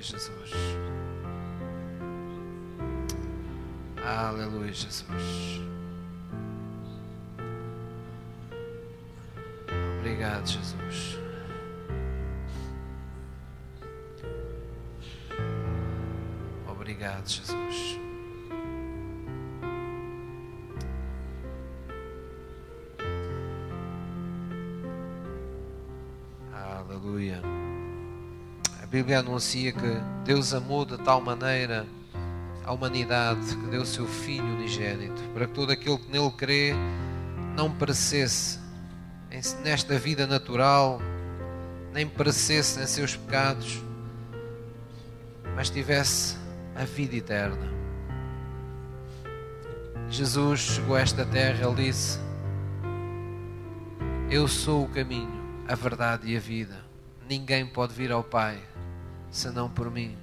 Aleluia, Jesus. Aleluia, Jesus. Obrigado, Jesus. Obrigado, Jesus. Bíblia anuncia que Deus amou de tal maneira a humanidade que deu seu Filho unigênito para que todo aquele que nele crê não perecesse nesta vida natural, nem perecesse em seus pecados, mas tivesse a vida eterna. Jesus chegou a esta terra, ele disse: Eu sou o caminho, a verdade e a vida. Ninguém pode vir ao Pai senão por mim.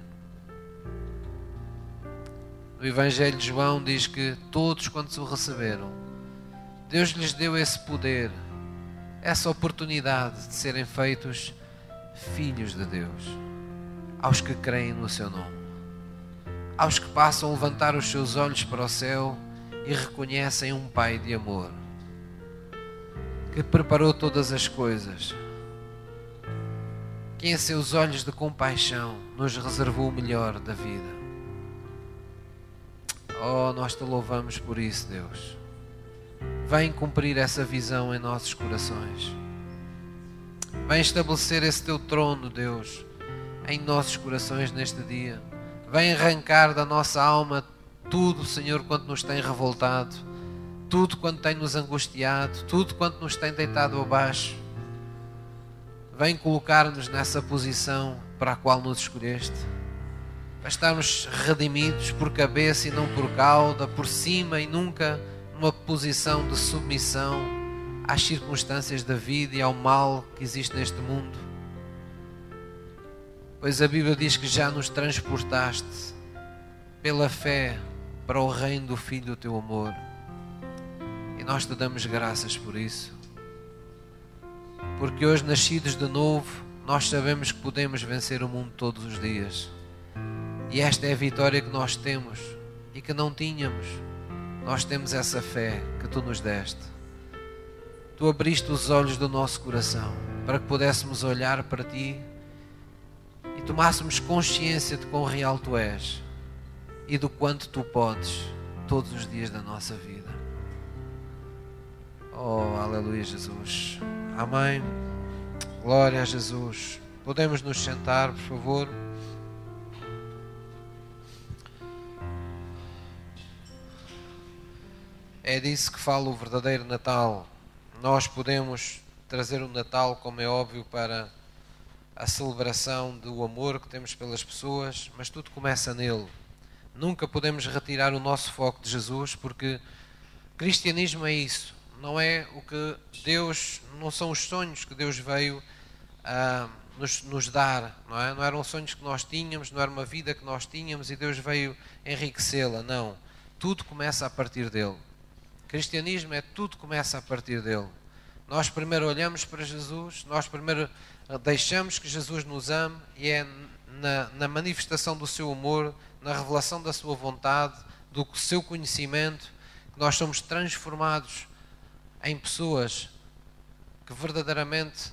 No Evangelho de João diz que todos quantos o receberam, Deus lhes deu esse poder, essa oportunidade de serem feitos filhos de Deus, aos que creem no seu nome, aos que passam a levantar os seus olhos para o céu e reconhecem um Pai de amor que preparou todas as coisas, que em seus olhos de compaixão nos reservou o melhor da vida. Oh, nós te louvamos por isso, Deus. Vem cumprir essa visão em nossos corações. Vem estabelecer esse teu trono, Deus, em nossos corações neste dia. Vem arrancar da nossa alma tudo, Senhor, quanto nos tem revoltado tudo quanto tem nos angustiado, tudo quanto nos tem deitado abaixo. Vem colocar-nos nessa posição para a qual nos escolheste. Para estarmos redimidos por cabeça e não por cauda, por cima e nunca numa posição de submissão às circunstâncias da vida e ao mal que existe neste mundo. Pois a Bíblia diz que já nos transportaste pela fé para o reino do Filho do teu amor nós te damos graças por isso. Porque hoje, nascidos de novo, nós sabemos que podemos vencer o mundo todos os dias. E esta é a vitória que nós temos e que não tínhamos. Nós temos essa fé que tu nos deste. Tu abriste os olhos do nosso coração para que pudéssemos olhar para ti e tomássemos consciência de quão real tu és e do quanto tu podes todos os dias da nossa vida. Oh, aleluia, Jesus. Amém. Glória a Jesus. Podemos nos sentar, por favor. É disso que fala o verdadeiro Natal. Nós podemos trazer o Natal, como é óbvio, para a celebração do amor que temos pelas pessoas, mas tudo começa nele. Nunca podemos retirar o nosso foco de Jesus, porque cristianismo é isso não é o que Deus, não são os sonhos que Deus veio uh, nos, nos, dar, não é? Não eram sonhos que nós tínhamos, não era uma vida que nós tínhamos e Deus veio enriquecê-la, não. Tudo começa a partir dele. cristianismo é tudo começa a partir dele. Nós primeiro olhamos para Jesus, nós primeiro deixamos que Jesus nos ame e é na, na manifestação do seu amor, na revelação da sua vontade, do seu conhecimento, que nós somos transformados em pessoas que verdadeiramente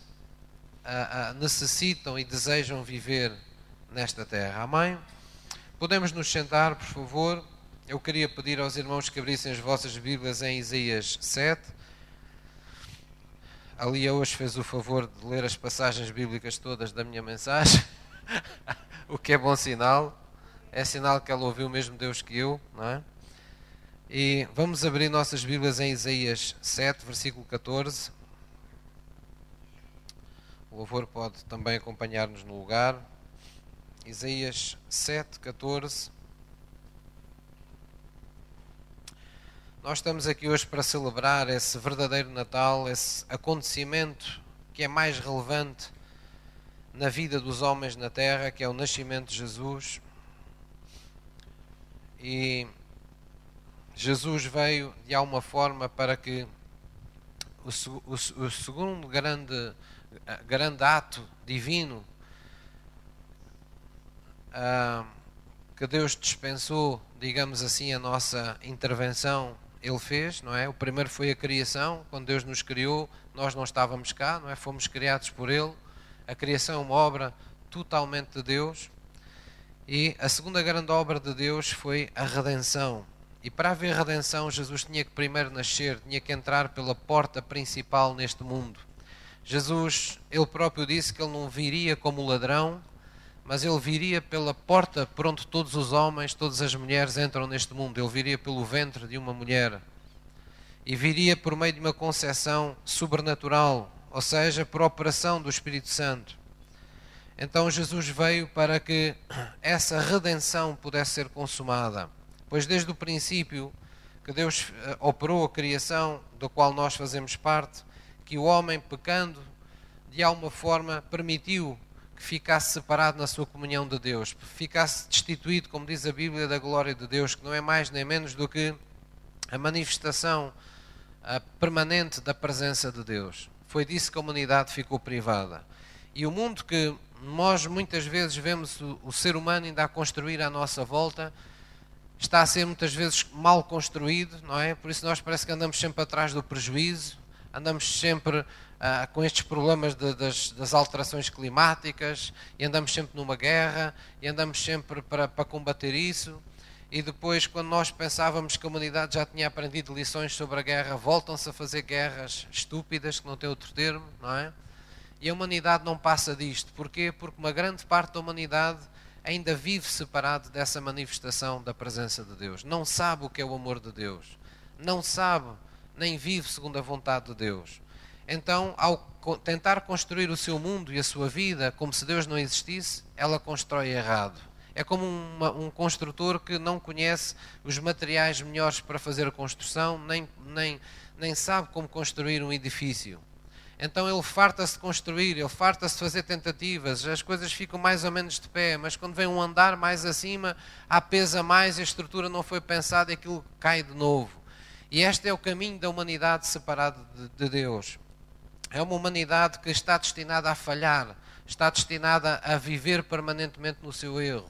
uh, uh, necessitam e desejam viver nesta terra. Amém? Podemos nos sentar, por favor. Eu queria pedir aos irmãos que abrissem as vossas Bíblias em Isaías 7. A Lia hoje fez o favor de ler as passagens bíblicas todas da minha mensagem, o que é bom sinal. É sinal que ela ouviu o mesmo Deus que eu, não é? E vamos abrir nossas Bíblias em Isaías 7, versículo 14. O louvor pode também acompanhar-nos no lugar. Isaías 7, 14. Nós estamos aqui hoje para celebrar esse verdadeiro Natal, esse acontecimento que é mais relevante na vida dos homens na terra, que é o nascimento de Jesus. E Jesus veio de alguma forma para que o, o, o segundo grande, grande ato divino uh, que Deus dispensou, digamos assim, a nossa intervenção, Ele fez, não é? O primeiro foi a criação, quando Deus nos criou, nós não estávamos cá, não é? Fomos criados por Ele. A criação é uma obra totalmente de Deus. E a segunda grande obra de Deus foi a redenção. E para haver redenção, Jesus tinha que primeiro nascer, tinha que entrar pela porta principal neste mundo. Jesus, ele próprio disse que ele não viria como ladrão, mas ele viria pela porta por onde todos os homens, todas as mulheres entram neste mundo. Ele viria pelo ventre de uma mulher e viria por meio de uma concepção sobrenatural, ou seja, por operação do Espírito Santo. Então Jesus veio para que essa redenção pudesse ser consumada, pois desde o princípio que Deus eh, operou a criação, do qual nós fazemos parte, que o homem pecando de alguma forma permitiu que ficasse separado na sua comunhão de Deus, ficasse destituído, como diz a Bíblia, da glória de Deus, que não é mais nem menos do que a manifestação permanente da presença de Deus. Foi disso que a humanidade ficou privada. E o mundo que nós muitas vezes vemos o ser humano ainda a construir à nossa volta, está a ser muitas vezes mal construído, não é? Por isso nós parece que andamos sempre atrás do prejuízo, andamos sempre ah, com estes problemas de, das, das, alterações climáticas e andamos sempre numa guerra e andamos sempre para, para combater isso. E depois, quando nós pensávamos que a humanidade já tinha aprendido lições sobre a guerra, voltam-se a fazer guerras estúpidas, que não tem outro termo, não é? E a humanidade não passa disto. Porquê? Porque uma grande parte da humanidade ainda vive separado dessa manifestação da presença de Deus. Não sabe o que é o amor de Deus. Não sabe, nem vive segundo a vontade de Deus. Então, ao tentar construir o seu mundo e a sua vida como se Deus não existisse, ela constrói errado. É como uma, um construtor que não conhece os materiais melhores para fazer a construção, nem, nem, nem sabe como construir um edifício. Então ele farta-se de construir, ele farta-se de fazer tentativas, as coisas ficam mais ou menos de pé, mas quando vem um andar mais acima, há pesa mais, a estrutura não foi pensada e aquilo cai de novo. E este é o caminho da humanidade separada de, de Deus. É uma humanidade que está destinada a falhar, está destinada a viver permanentemente no seu erro.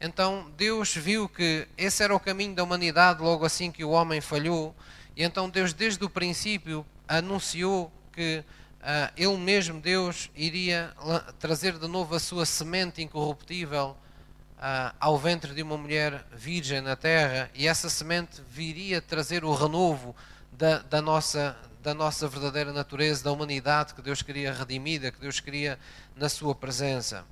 Então Deus viu que esse era o caminho da humanidade logo assim que o homem falhou, e então Deus desde o princípio anunciou que uh, Ele mesmo, Deus, iria trazer de novo a sua semente incorruptível uh, ao ventre de uma mulher virgem na terra, e essa semente viria trazer o renovo da, da, nossa, da nossa verdadeira natureza, da humanidade que Deus queria redimida, que Deus queria na sua presença.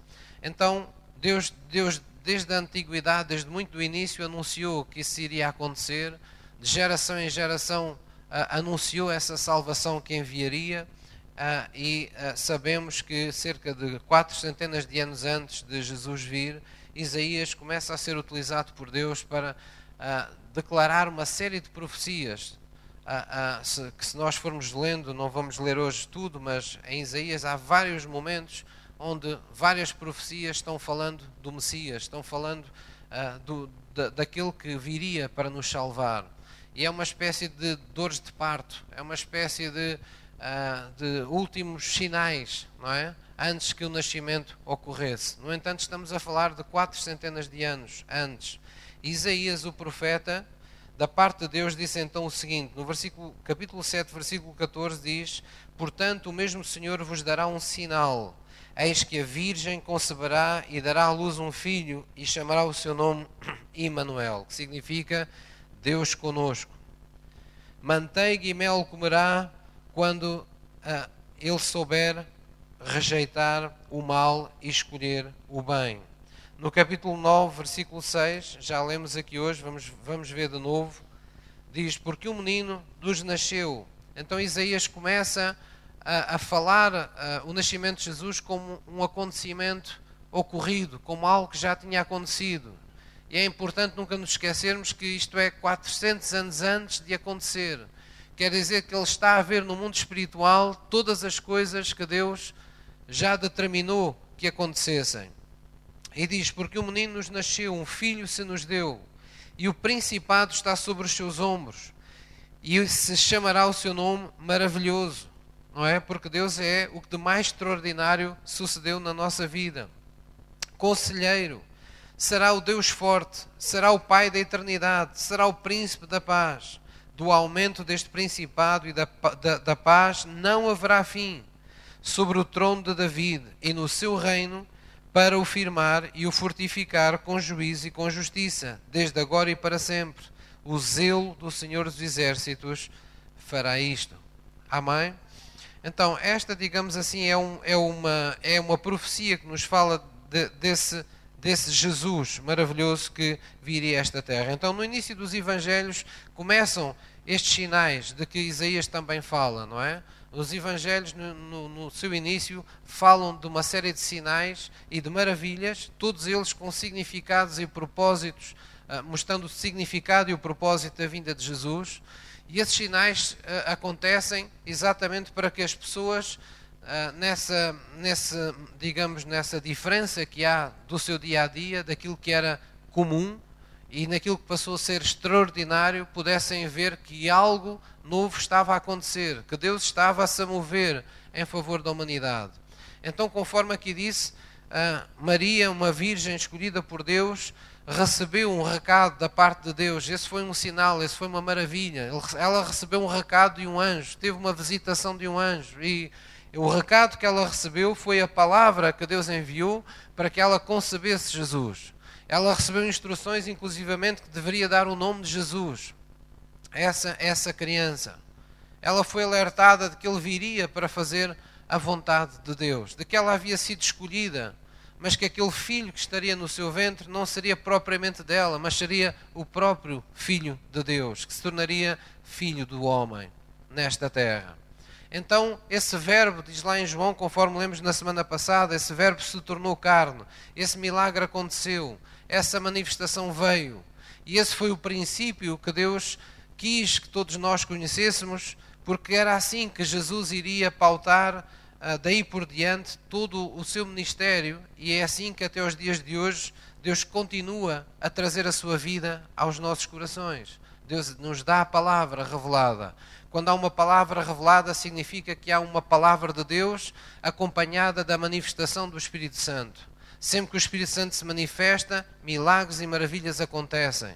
Então, Deus, Deus desde a antiguidade, desde muito do início, anunciou que isso iria acontecer, de geração em geração anunciou essa salvação que enviaria, uh, e uh, sabemos que cerca de quatro centenas de anos antes de Jesus vir, Isaías começa a ser utilizado por Deus para declarar uma série de profecias se, que se nós formos lendo, não vamos ler hoje tudo, mas em Isaías há vários momentos onde várias profecias estão falando do Messias, estão falando do, da, daquele que viria para nos salvar. E é uma espécie de dores de parto, é uma espécie de, de últimos sinais, não é? Antes que o nascimento ocorresse. No entanto, estamos a falar de quatro centenas de anos antes. Isaías, o profeta, da parte de Deus disse então o seguinte, no versículo, capítulo 7, versículo 14 diz: "Portanto, o mesmo Senhor vos dará um sinal: eis que a virgem conceberá e dará à luz um filho e chamará o seu nome Immanuel, que significa Deus conosco. Manteiga e mel comerá quando ah, ele souber rejeitar o mal e escolher o bem no capítulo 9, versículo 6, já lemos aqui hoje, vamos, vamos ver de novo, diz: Porque o menino nos nasceu. Então Isaías começa a, a falar a, o nascimento de Jesus como um acontecimento ocorrido, como algo que já tinha acontecido. E é importante nunca nos esquecermos que isto é 400 anos antes de acontecer. Quer dizer que ele está a ver no mundo espiritual todas as coisas que Deus já determinou que acontecessem. E diz: Porque o menino nos nasceu, um filho se nos deu, e o principado está sobre os seus ombros, e se chamará o seu nome maravilhoso, não é? Porque Deus é o que de mais extraordinário sucedeu na nossa vida. Conselheiro, será o Deus forte, será o Pai da eternidade, será o príncipe da paz. Do aumento deste principado e da, da, da paz não haverá fim sobre o trono de David e no seu reino para o firmar e o fortificar com juízo e com justiça, desde agora e para sempre. O zelo do Senhor dos Exércitos fará isto. Amém? Então, esta, digamos assim, é, um, é, uma, é uma profecia que nos fala de, desse desse Jesus maravilhoso que viria a esta terra. Então, no início dos Evangelhos, começam estes sinais de que Isaías também fala, não é? Os Evangelhos, no, no, no, seu início, falam de uma série de sinais e de maravilhas, todos eles com significados e propósitos, uh, mostrando o significado e o propósito da vinda de Jesus. E esses sinais uh, acontecem exatamente para que as pessoas ah, nessa, nessa, digamos, nessa diferença que há do seu dia a dia, daquilo que era comum e naquilo que passou a ser extraordinário, pudessem ver que algo novo estava a acontecer, que Deus estava a se mover em favor da humanidade. Então, conforme aqui disse, Maria, uma virgem escolhida por Deus, recebeu um recado da parte de Deus. Esse foi um sinal, esse foi uma maravilha. Ela recebeu um recado de um anjo, teve uma visitação de um anjo e o recado que ela recebeu foi a palavra que Deus enviou para que ela concebesse Jesus. Ela recebeu instruções, inclusivamente, que deveria dar o nome de Jesus a essa, essa criança. Ela foi alertada de que ele viria para fazer a vontade de Deus, de que ela havia sido escolhida, mas que aquele filho que estaria no seu ventre não seria propriamente dela, mas seria o próprio Filho de Deus, que se tornaria filho do homem nesta terra. Então, esse verbo, diz lá em João, conforme lemos na semana passada, esse verbo se tornou carne, esse milagre aconteceu, essa manifestação veio. E esse foi o princípio que Deus quis que todos nós conhecêssemos, porque era assim que Jesus iria pautar ah, daí por diante todo o seu ministério, e é assim que até os dias de hoje Deus continua a trazer a sua vida aos nossos corações. Deus nos dá a palavra revelada. Quando há uma palavra revelada, significa que há uma palavra de Deus acompanhada da manifestação do Espírito Santo. Sempre que o Espírito Santo se manifesta, milagres e maravilhas acontecem.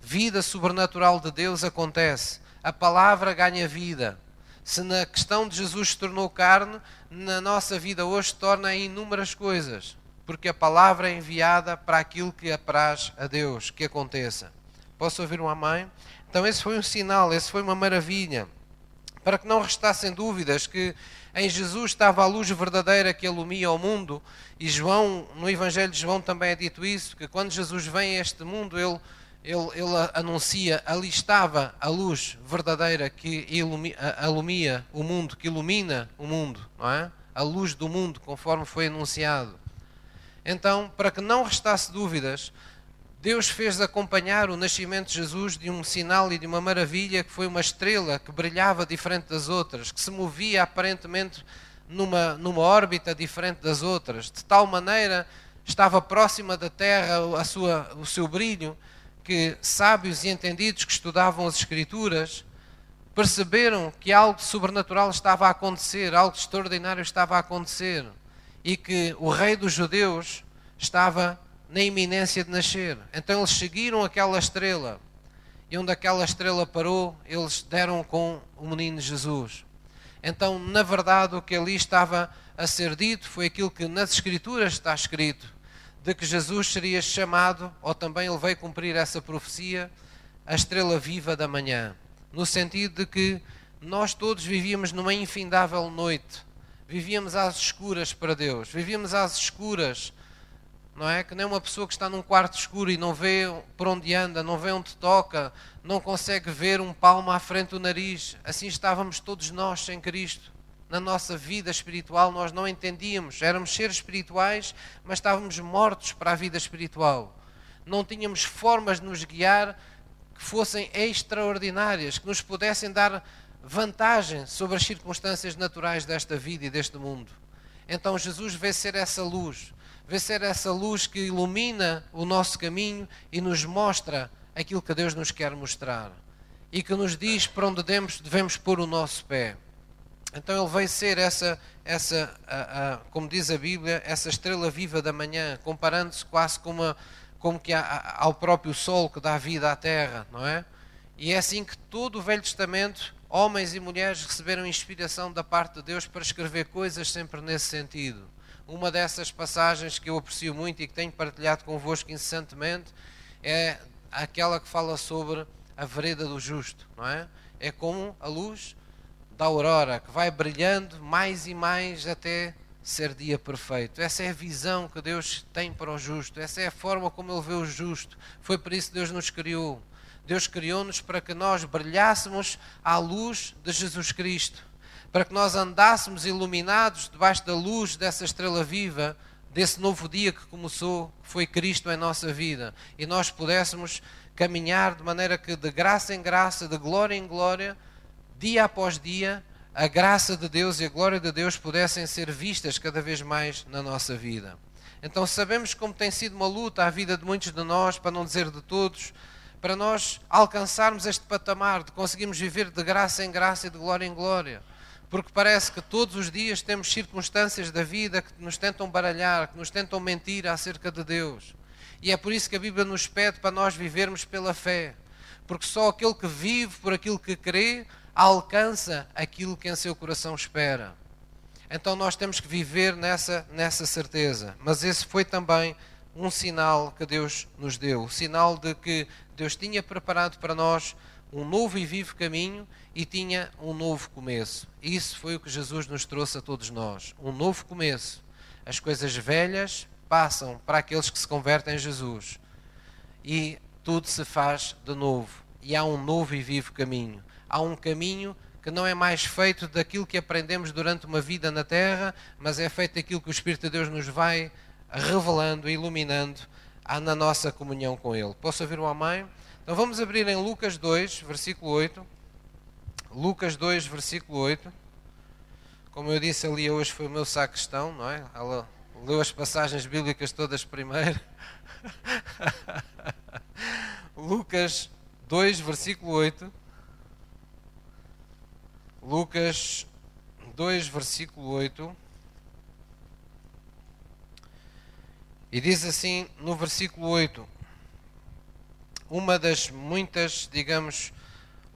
Vida sobrenatural de Deus acontece. A palavra ganha vida. Se na questão de Jesus se tornou carne, na nossa vida hoje torna inúmeras coisas, porque a palavra é enviada para aquilo que apraz a Deus que aconteça. Posso ouvir um amém? Então, esse foi um sinal, esse foi uma maravilha. Para que não restassem dúvidas que em Jesus estava a luz verdadeira que alumia o mundo, e João, no Evangelho de João também é dito isso, que quando Jesus vem a este mundo, ele, ele, ele anuncia, ali estava a luz verdadeira que ilumia, alumia o mundo, que ilumina o mundo, não é? A luz do mundo, conforme foi anunciado. Então, para que não restasse dúvidas, Deus fez acompanhar o nascimento de Jesus de um sinal e de uma maravilha que foi uma estrela que brilhava diferente das outras, que se movia aparentemente numa, numa órbita diferente das outras, de tal maneira estava próxima da Terra a sua, o seu brilho, que sábios e entendidos que estudavam as Escrituras perceberam que algo sobrenatural estava a acontecer, algo extraordinário estava a acontecer e que o rei dos judeus estava na iminência de nascer. Então eles seguiram aquela estrela. E onde aquela estrela parou, eles deram com o menino Jesus. Então, na verdade, o que ali estava a ser dito foi aquilo que nas Escrituras está escrito: de que Jesus seria chamado, ou também ele veio cumprir essa profecia, a estrela viva da manhã. No sentido de que nós todos vivíamos numa infindável noite, vivíamos às escuras para Deus, vivíamos às escuras não é? Que nem uma pessoa que está num quarto escuro e não vê por onde anda, não vê onde toca, não consegue ver um palmo à frente do nariz. Assim estávamos todos nós sem Cristo. Na nossa vida espiritual nós não entendíamos, éramos seres espirituais, mas estávamos mortos para a vida espiritual. Não tínhamos formas de nos guiar que fossem extraordinárias, que nos pudessem dar vantagem sobre as circunstâncias naturais desta vida e deste mundo. Então Jesus veio ser essa luz vê ser essa luz que ilumina o nosso caminho e nos mostra aquilo que Deus nos quer mostrar e que nos diz para onde devemos, devemos pôr o nosso pé. Então ele veio ser essa, essa a, a, como diz a Bíblia, essa estrela viva da manhã, comparando-se quase com uma, como que ao próprio sol que dá vida à terra, não é? E é assim que todo o Velho Testamento, homens e mulheres receberam inspiração da parte de Deus para escrever coisas sempre nesse sentido. Uma dessas passagens que eu aprecio muito e que tenho partilhado convosco incessantemente é aquela que fala sobre a vereda do justo, não é? É como a luz da aurora que vai brilhando mais e mais até ser dia perfeito. Essa é a visão que Deus tem para o justo, essa é a forma como Ele vê o justo. Foi por isso que Deus nos criou. Deus criou-nos para que nós brilhássemos à luz de Jesus Cristo, para que nós andássemos iluminados debaixo da luz dessa estrela viva, desse novo dia que começou, que foi Cristo em nossa vida, e nós pudéssemos caminhar de maneira que, de graça em graça, de glória em glória, dia após dia, a graça de Deus e a glória de Deus pudessem ser vistas cada vez mais na nossa vida. Então sabemos como tem sido uma luta a vida de muitos de nós, para não dizer de todos, para nós alcançarmos este patamar de conseguirmos viver de graça em graça e de glória em glória. Porque parece que todos os dias temos circunstâncias da vida que nos tentam baralhar, que nos tentam mentir acerca de Deus. E é por isso que a Bíblia nos pede para nós vivermos pela fé. Porque só aquele que vive por aquilo que crê alcança aquilo que em seu coração espera. Então nós temos que viver nessa, nessa certeza. Mas esse foi também um sinal que Deus nos deu o sinal de que Deus tinha preparado para nós um novo e vivo caminho e tinha um novo começo. Isso foi o que Jesus nos trouxe a todos nós. Um novo começo. As coisas velhas passam para aqueles que se convertem em Jesus e tudo se faz de novo. E há um novo e vivo caminho há um caminho que não é mais feito daquilo que aprendemos durante uma vida na Terra, mas é feito daquilo que o Espírito de Deus nos vai revelando, iluminando na nossa comunhão com Ele. Posso ouvir um amém? Então vamos abrir em Lucas 2, versículo 8. Lucas 2, versículo 8. Como eu disse, ali hoje foi o meu sacristão, não é? Ela leu as passagens bíblicas todas primeiro. Lucas 2, versículo 8. Lucas 2, versículo 8. E diz assim no versículo 8: Uma das muitas, digamos,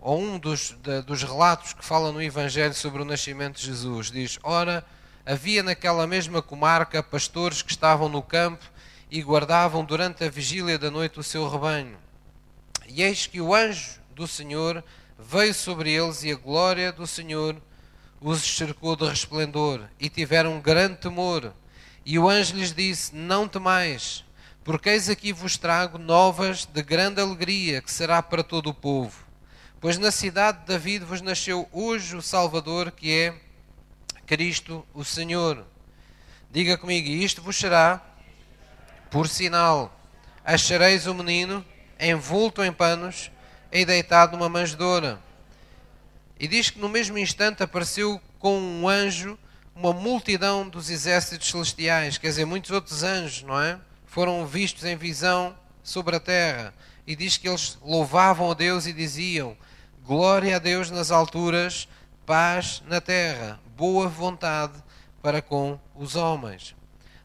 ou um dos, de, dos relatos que fala no Evangelho sobre o nascimento de Jesus, diz: Ora, havia naquela mesma comarca pastores que estavam no campo e guardavam durante a vigília da noite o seu rebanho. E eis que o anjo do Senhor veio sobre eles e a glória do Senhor os cercou de resplendor e tiveram um grande temor. E o anjo lhes disse: Não temais, porque eis aqui vos trago novas de grande alegria, que será para todo o povo. Pois na cidade de David vos nasceu hoje o Salvador, que é Cristo o Senhor. Diga comigo: Isto vos será por sinal. Achareis o menino envolto em panos e deitado numa manjedoura. E diz que no mesmo instante apareceu com um anjo uma multidão dos exércitos celestiais, quer dizer, muitos outros anjos, não é? Foram vistos em visão sobre a terra. E diz que eles louvavam a Deus e diziam: Glória a Deus nas alturas, paz na terra, boa vontade para com os homens.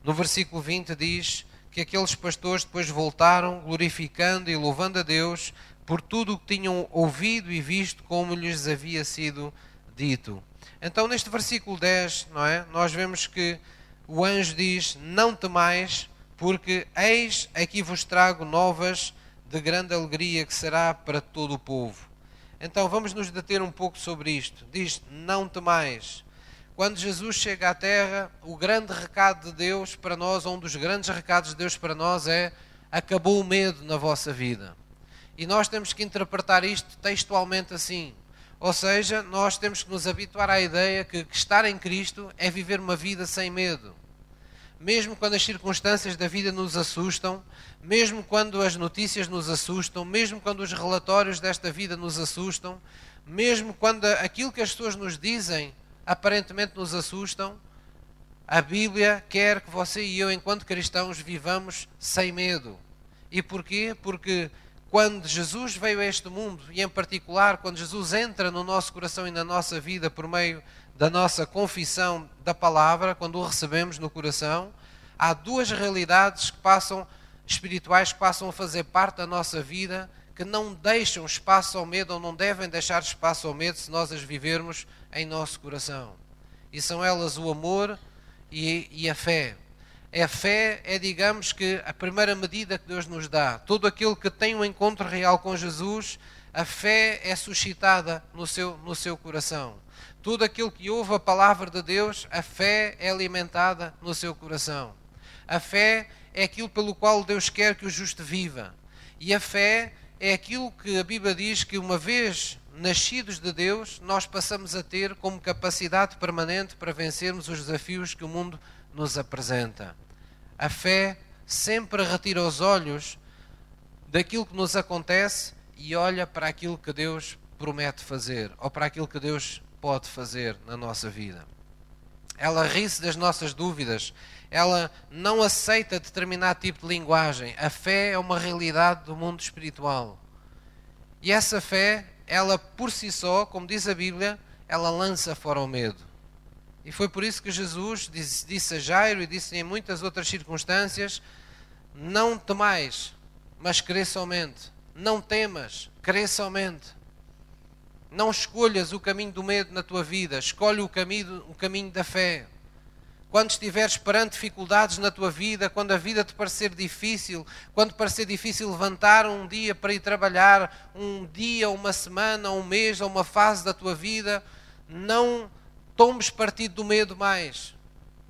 No versículo 20 diz que aqueles pastores depois voltaram glorificando e louvando a Deus por tudo o que tinham ouvido e visto como lhes havia sido dito. Então, neste versículo 10, não é? Nós vemos que o anjo diz: Não temais, porque eis aqui vos trago novas de grande alegria que será para todo o povo. Então, vamos nos deter um pouco sobre isto. Diz: Não temais. Quando Jesus chega à terra, o grande recado de Deus para nós, ou um dos grandes recados de Deus para nós é: acabou o medo na vossa vida. E nós temos que interpretar isto textualmente assim. Ou seja, nós temos que nos habituar à ideia que, que estar em Cristo é viver uma vida sem medo. Mesmo quando as circunstâncias da vida nos assustam, mesmo quando as notícias nos assustam, mesmo quando os relatórios desta vida nos assustam, mesmo quando aquilo que as pessoas nos dizem aparentemente nos assustam, a Bíblia quer que você e eu, enquanto cristãos, vivamos sem medo. E porquê? Porque quando Jesus veio a este mundo, e em particular quando Jesus entra no nosso coração e na nossa vida por meio da nossa confissão da palavra, quando o recebemos no coração, há duas realidades que passam espirituais que passam a fazer parte da nossa vida, que não deixam espaço ao medo ou não devem deixar espaço ao medo se nós as vivermos em nosso coração. E são elas o amor e, e a fé. A fé é, digamos que, a primeira medida que Deus nos dá. Todo aquele que tem um encontro real com Jesus, a fé é suscitada no seu, no seu coração. Todo aquele que ouve a palavra de Deus, a fé é alimentada no seu coração. A fé é aquilo pelo qual Deus quer que o justo viva. E a fé é aquilo que a Bíblia diz que uma vez nascidos de Deus, nós passamos a ter como capacidade permanente para vencermos os desafios que o mundo nos apresenta. A fé sempre retira os olhos daquilo que nos acontece e olha para aquilo que Deus promete fazer ou para aquilo que Deus pode fazer na nossa vida. Ela ri-se das nossas dúvidas, ela não aceita determinado tipo de linguagem. A fé é uma realidade do mundo espiritual. E essa fé ela por si só, como diz a Bíblia, ela lança fora o medo. E foi por isso que Jesus disse, disse a Jairo e disse em muitas outras circunstâncias: Não temais, mas crê somente. Não temas, crê somente. Não escolhas o caminho do medo na tua vida, escolhe o caminho, o caminho da fé quando estiveres perante dificuldades na tua vida, quando a vida te parecer difícil, quando parecer difícil levantar um dia para ir trabalhar, um dia, uma semana, um mês uma fase da tua vida, não tomes partido do medo mais,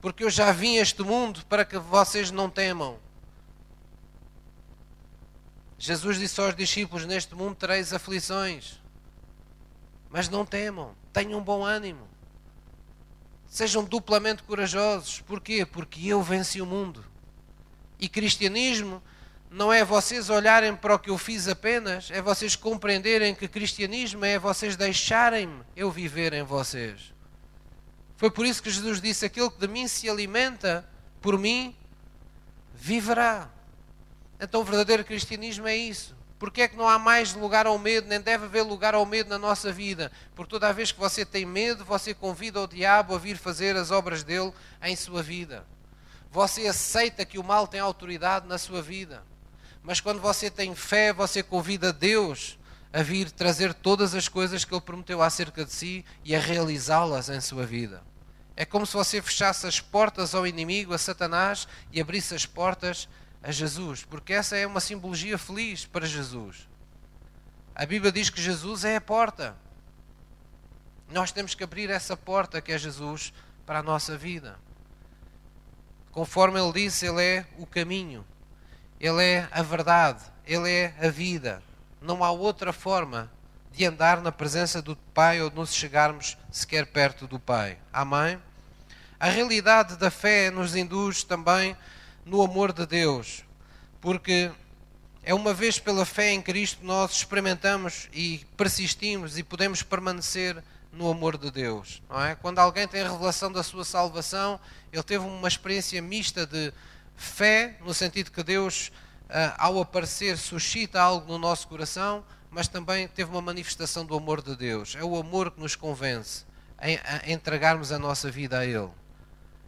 porque eu já vim a este mundo para que vocês não temam. Jesus disse aos discípulos: Neste mundo tereis aflições, mas não temam, tenham bom ânimo. Sejam duplamente corajosos. Porquê? Porque eu venci o mundo. E cristianismo não é vocês olharem para o que eu fiz apenas, é vocês compreenderem que cristianismo é vocês deixarem-me eu viver em vocês. Foi por isso que Jesus disse: Aquele que de mim se alimenta por mim, viverá. Então o verdadeiro cristianismo é isso. Porque é que não há mais lugar ao medo, nem deve haver lugar ao medo na nossa vida? Porque toda vez que você tem medo, você convida o diabo a vir fazer as obras dele em sua vida. Você aceita que o mal tem autoridade na sua vida. Mas quando você tem fé, você convida Deus a vir trazer todas as coisas que Ele prometeu acerca de si e a realizá-las em sua vida. É como se você fechasse as portas ao inimigo, a Satanás, e abrisse as portas a Jesus, porque essa é uma simbologia feliz para Jesus. A Bíblia diz que Jesus é a porta. Nós temos que abrir essa porta que é Jesus para a nossa vida. Conforme ele disse, ele é o caminho, ele é a verdade, ele é a vida. Não há outra forma de andar na presença do Pai ou de nos chegarmos sequer perto do Pai. Amém? A realidade da fé nos induz também no amor de Deus, porque é uma vez pela fé em Cristo nós experimentamos e persistimos e podemos permanecer no amor de Deus, não é? Quando alguém tem a revelação da sua salvação, ele teve uma experiência mista de fé, no sentido que Deus, ah, ao aparecer, suscita algo no nosso coração, mas também teve uma manifestação do amor de Deus. É o amor que nos convence a entregarmos a nossa vida a Ele.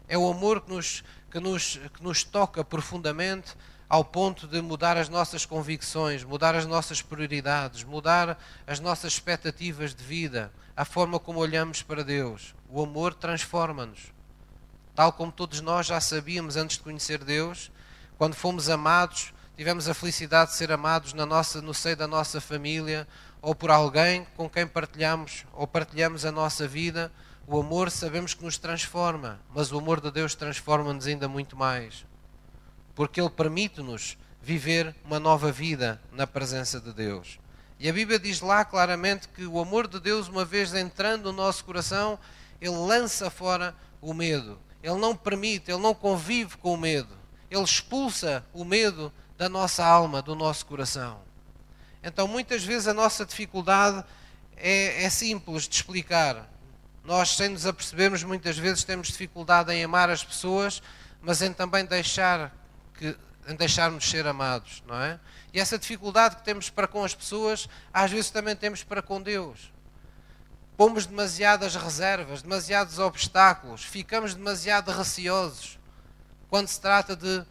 É o amor que nos que nos, que nos toca profundamente ao ponto de mudar as nossas convicções, mudar as nossas prioridades, mudar as nossas expectativas de vida, a forma como olhamos para Deus. O amor transforma-nos. Tal como todos nós já sabíamos antes de conhecer Deus, quando fomos amados, tivemos a felicidade de ser amados na nossa, no seio da nossa família ou por alguém com quem partilhamos ou partilhamos a nossa vida o amor sabemos que nos transforma, mas o amor de Deus transforma-nos ainda muito mais. Porque Ele permite-nos viver uma nova vida na presença de Deus. E a Bíblia diz lá claramente que o amor de Deus, uma vez entrando no nosso coração, Ele lança fora o medo. Ele não permite, Ele não convive com o medo. Ele expulsa o medo da nossa alma, do nosso coração. Então, muitas vezes, a nossa dificuldade é, é simples de explicar. Nós, sem nos apercebermos, muitas vezes temos dificuldade em amar as pessoas, mas em também deixar que, em deixarmos ser amados, não é? E essa dificuldade que temos para com as pessoas, às vezes também temos para com Deus. Pomos demasiadas reservas, demasiados obstáculos, ficamos demasiado receosos quando se trata de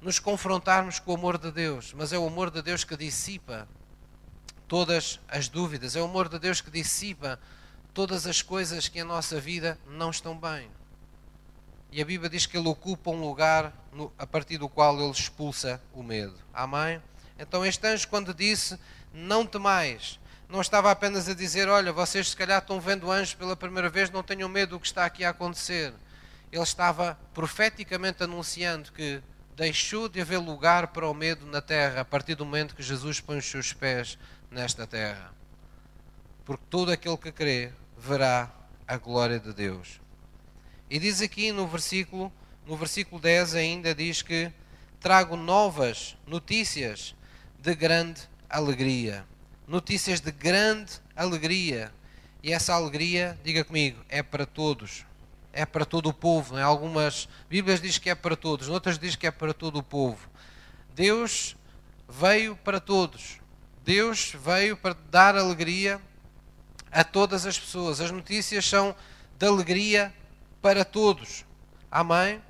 nos confrontarmos com o amor de Deus, mas é o amor de Deus que dissipa todas as dúvidas, é o amor de Deus que dissipa todas as coisas que em nossa vida não estão bem. E a Bíblia diz que ele ocupa um lugar no, a partir do qual ele expulsa o medo. Amém? Então este anjo quando disse, não temais, não estava apenas a dizer, olha, vocês se calhar estão vendo anjos pela primeira vez, não tenham medo do que está aqui a acontecer. Ele estava profeticamente anunciando que deixou de haver lugar para o medo na terra a partir do momento que Jesus põe os seus pés nesta terra. Porque todo aquele que crê verá a glória de Deus. E diz aqui no versículo, no versículo 10 ainda diz que trago novas notícias de grande alegria. Notícias de grande alegria. E essa alegria, diga comigo, é para todos é para todo o povo. Em algumas Bíblias diz que é para todos, outras diz que é para todo o povo. Deus veio para todos. Deus veio para dar alegria a todas as pessoas. As notícias são de alegria para todos. Amém?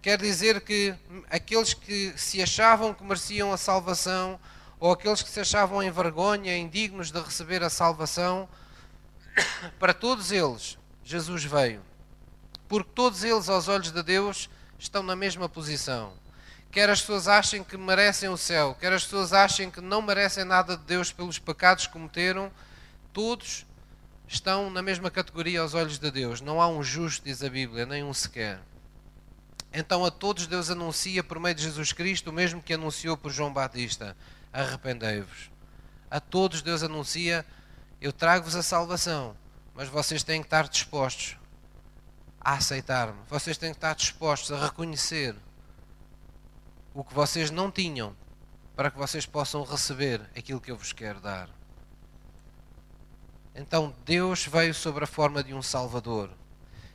Quer dizer que aqueles que se achavam que mereciam a salvação, ou aqueles que se achavam em vergonha, indignos de receber a salvação, para todos eles, Jesus veio porque todos eles, aos olhos de Deus, estão na mesma posição. Quer as pessoas achem que merecem o céu, quer as pessoas achem que não merecem nada de Deus pelos pecados que cometeram, todos estão na mesma categoria aos olhos de Deus. Não há um justo, diz a Bíblia, nem um sequer. Então a todos Deus anuncia por meio de Jesus Cristo o mesmo que anunciou por João Batista: arrependei-vos. A todos Deus anuncia: eu trago-vos a salvação, mas vocês têm que estar dispostos a aceitar-me. Vocês têm que estar dispostos a reconhecer o que vocês não tinham para que vocês possam receber aquilo que eu vos quero dar. Então Deus veio sobre a forma de um Salvador.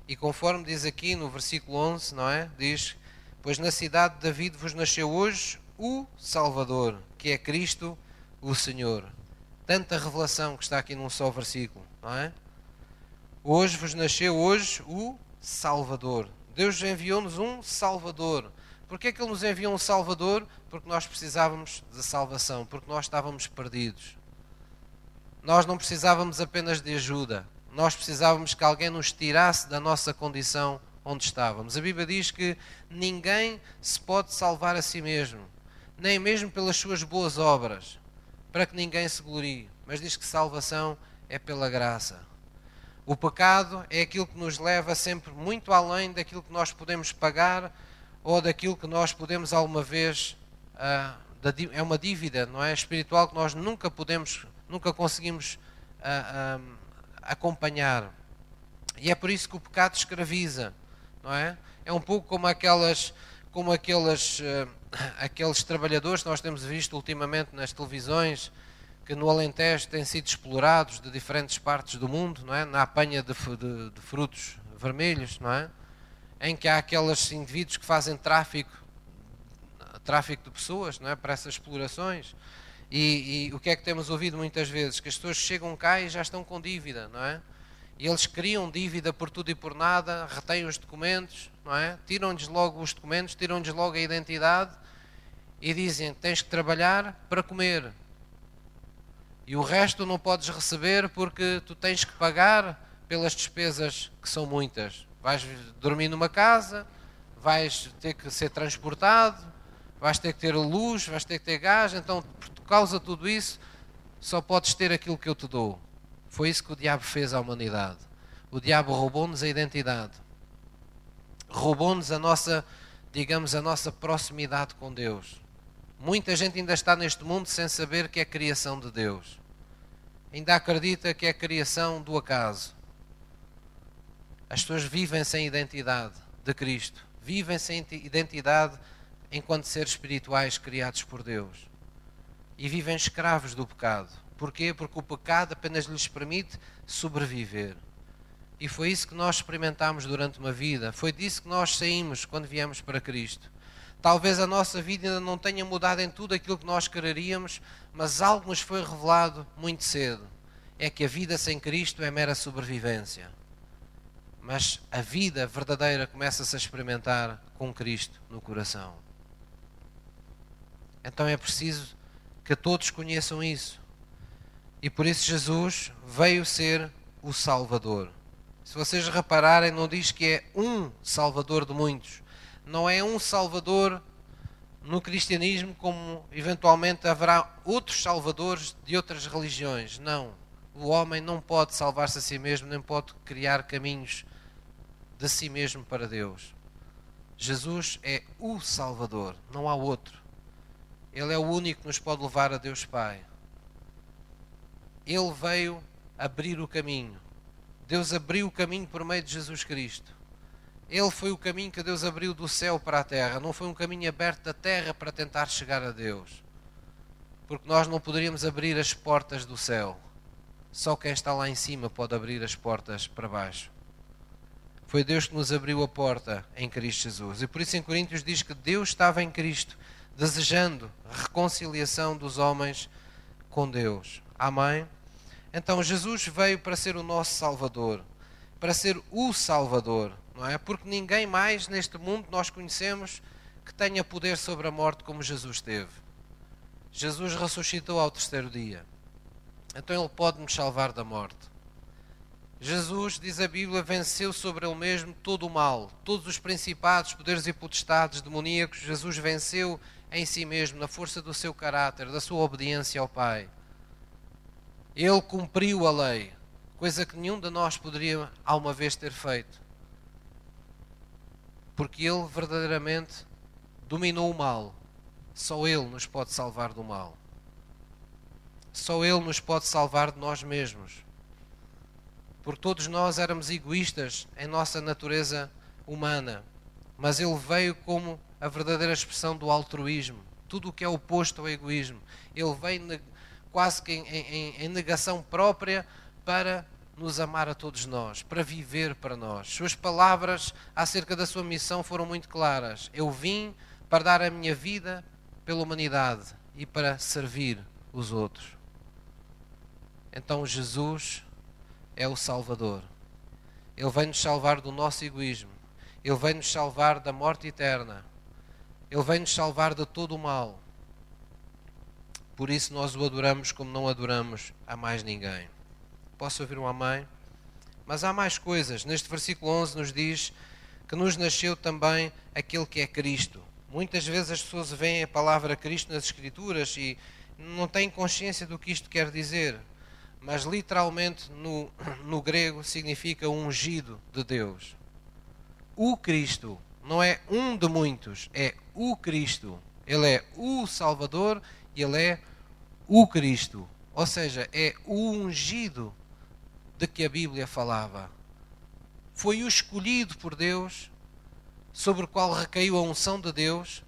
E conforme diz aqui no versículo 11, não é? Diz: Pois na cidade de David vos nasceu hoje o Salvador, que é Cristo, o Senhor. Tanta revelação que está aqui num só versículo, não é? Hoje vos nasceu hoje o Salvador. Deus enviou-nos um Salvador. Porquê é que Ele nos enviou um Salvador? Porque nós precisávamos de salvação, porque nós estávamos perdidos. Nós não precisávamos apenas de ajuda, nós precisávamos que alguém nos tirasse da nossa condição onde estávamos. A Bíblia diz que ninguém se pode salvar a si mesmo, nem mesmo pelas suas boas obras, para que ninguém se glorie, mas diz que salvação é pela graça. O pecado é aquilo que nos leva sempre muito além daquilo que nós podemos pagar ou daquilo que nós podemos alguma vez. Uh, é uma dívida, não é? Espiritual que nós nunca podemos, nunca conseguimos uh, uh, acompanhar. E é por isso que o pecado escraviza, não é? É um pouco como aquelas, como aqueles, aqueles trabalhadores que nós temos visto ultimamente nas televisões que no Alentejo têm sido explorados de diferentes partes do mundo, não é? na apanha de, de, de frutos vermelhos, não é? em que há aqueles indivíduos que fazem tráfico, tráfico de pessoas não é? para essas explorações. E, e, o que é que temos ouvido muitas vezes? Que as pessoas chegam cá e já estão com dívida, não é? E eles criam dívida por tudo e por nada, retêm os documentos, não é? Tiram-lhes logo os documentos, tiram-lhes logo a identidade e dizem: tens que trabalhar para comer, e o resto não podes receber porque tu tens que pagar pelas despesas que são muitas. Vais dormir numa casa, vais ter que ser transportado, vais ter que ter luz, vais ter que ter gás, então causa de tudo isso só podes ter aquilo que eu te dou. Foi isso que o diabo fez à humanidade. O diabo roubou-nos a identidade. Roubou-nos a nossa, digamos, a nossa proximidade com Deus. Muita gente ainda está neste mundo sem saber que é criação de Deus. Ainda acredita que é criação do acaso. As pessoas vivem sem identidade de Cristo. Vivem sem identidade enquanto seres espirituais criados por Deus. E vivem escravos do pecado. Porquê? Porque o pecado apenas lhes permite sobreviver. E foi isso que nós experimentámos durante uma vida. Foi disso que nós saímos quando viemos para Cristo. Talvez a nossa vida ainda não tenha mudado em tudo aquilo que nós quereríamos, mas algo nos foi revelado muito cedo. É que a vida sem Cristo é mera sobrevivência. Mas a vida verdadeira começa-se a experimentar com Cristo no coração. Então é preciso que todos conheçam isso. E por isso Jesus veio ser o Salvador. Se vocês repararem, não diz que é um Salvador de muitos. Não é um Salvador no cristianismo como eventualmente haverá outros salvadores de outras religiões. Não. O homem não pode salvar-se a si mesmo, nem pode criar caminhos de si mesmo para Deus. Jesus é o Salvador, não há outro. Ele é o único que nos pode levar a Deus Pai. Ele veio abrir o caminho. Deus abriu o caminho por meio de Jesus Cristo. Ele foi o caminho que Deus abriu do céu para a terra, não foi um caminho aberto da terra para tentar chegar a Deus. Porque nós não poderíamos abrir as portas do céu. Só quem está lá em cima pode abrir as portas para baixo. Foi Deus que nos abriu a porta em Cristo Jesus. E por isso em Coríntios diz que Deus estava em Cristo, desejando reconciliação dos homens com Deus. Amém? Então Jesus veio para ser o nosso Salvador, para ser o Salvador, não é? Porque ninguém mais neste mundo nós conhecemos que tenha poder sobre a morte como Jesus teve. Jesus ressuscitou ao terceiro dia. Então ele pode nos salvar da morte. Jesus, diz a Bíblia, venceu sobre ele mesmo todo o mal, todos os principados, poderes e potestades demoníacos. Jesus venceu em si mesmo, na força do seu caráter, da sua obediência ao Pai. Ele cumpriu a lei, coisa que nenhum de nós poderia alguma vez ter feito. Porque ele verdadeiramente dominou o mal. Só ele nos pode salvar do mal. Só ele nos pode salvar de nós mesmos porque todos nós éramos egoístas em nossa natureza humana, mas ele veio como a verdadeira expressão do altruísmo, tudo o que é oposto ao egoísmo. Ele veio quase que em, em, em negação própria para nos amar a todos nós, para viver para nós. Suas palavras acerca da sua missão foram muito claras. Eu vim para dar a minha vida pela humanidade e para servir os outros. Então Jesus é o Salvador. Ele vem nos salvar do nosso egoísmo. Ele vem nos salvar da morte eterna. Ele vem nos salvar de todo o mal. Por isso nós o adoramos como não adoramos a mais ninguém. Posso ouvir um amém? Mas há mais coisas. Neste versículo 11 nos diz que nos nasceu também aquele que é Cristo. Muitas vezes as pessoas veem a palavra Cristo nas Escrituras e não têm consciência do que isto quer dizer mas literalmente no, no grego significa ungido de Deus. O Cristo não é um de muitos, é o Cristo. Ele é o Salvador e ele é o Cristo. Ou seja, é o ungido de que a Bíblia falava. Foi o escolhido por Deus, sobre o qual recaiu a unção de Deus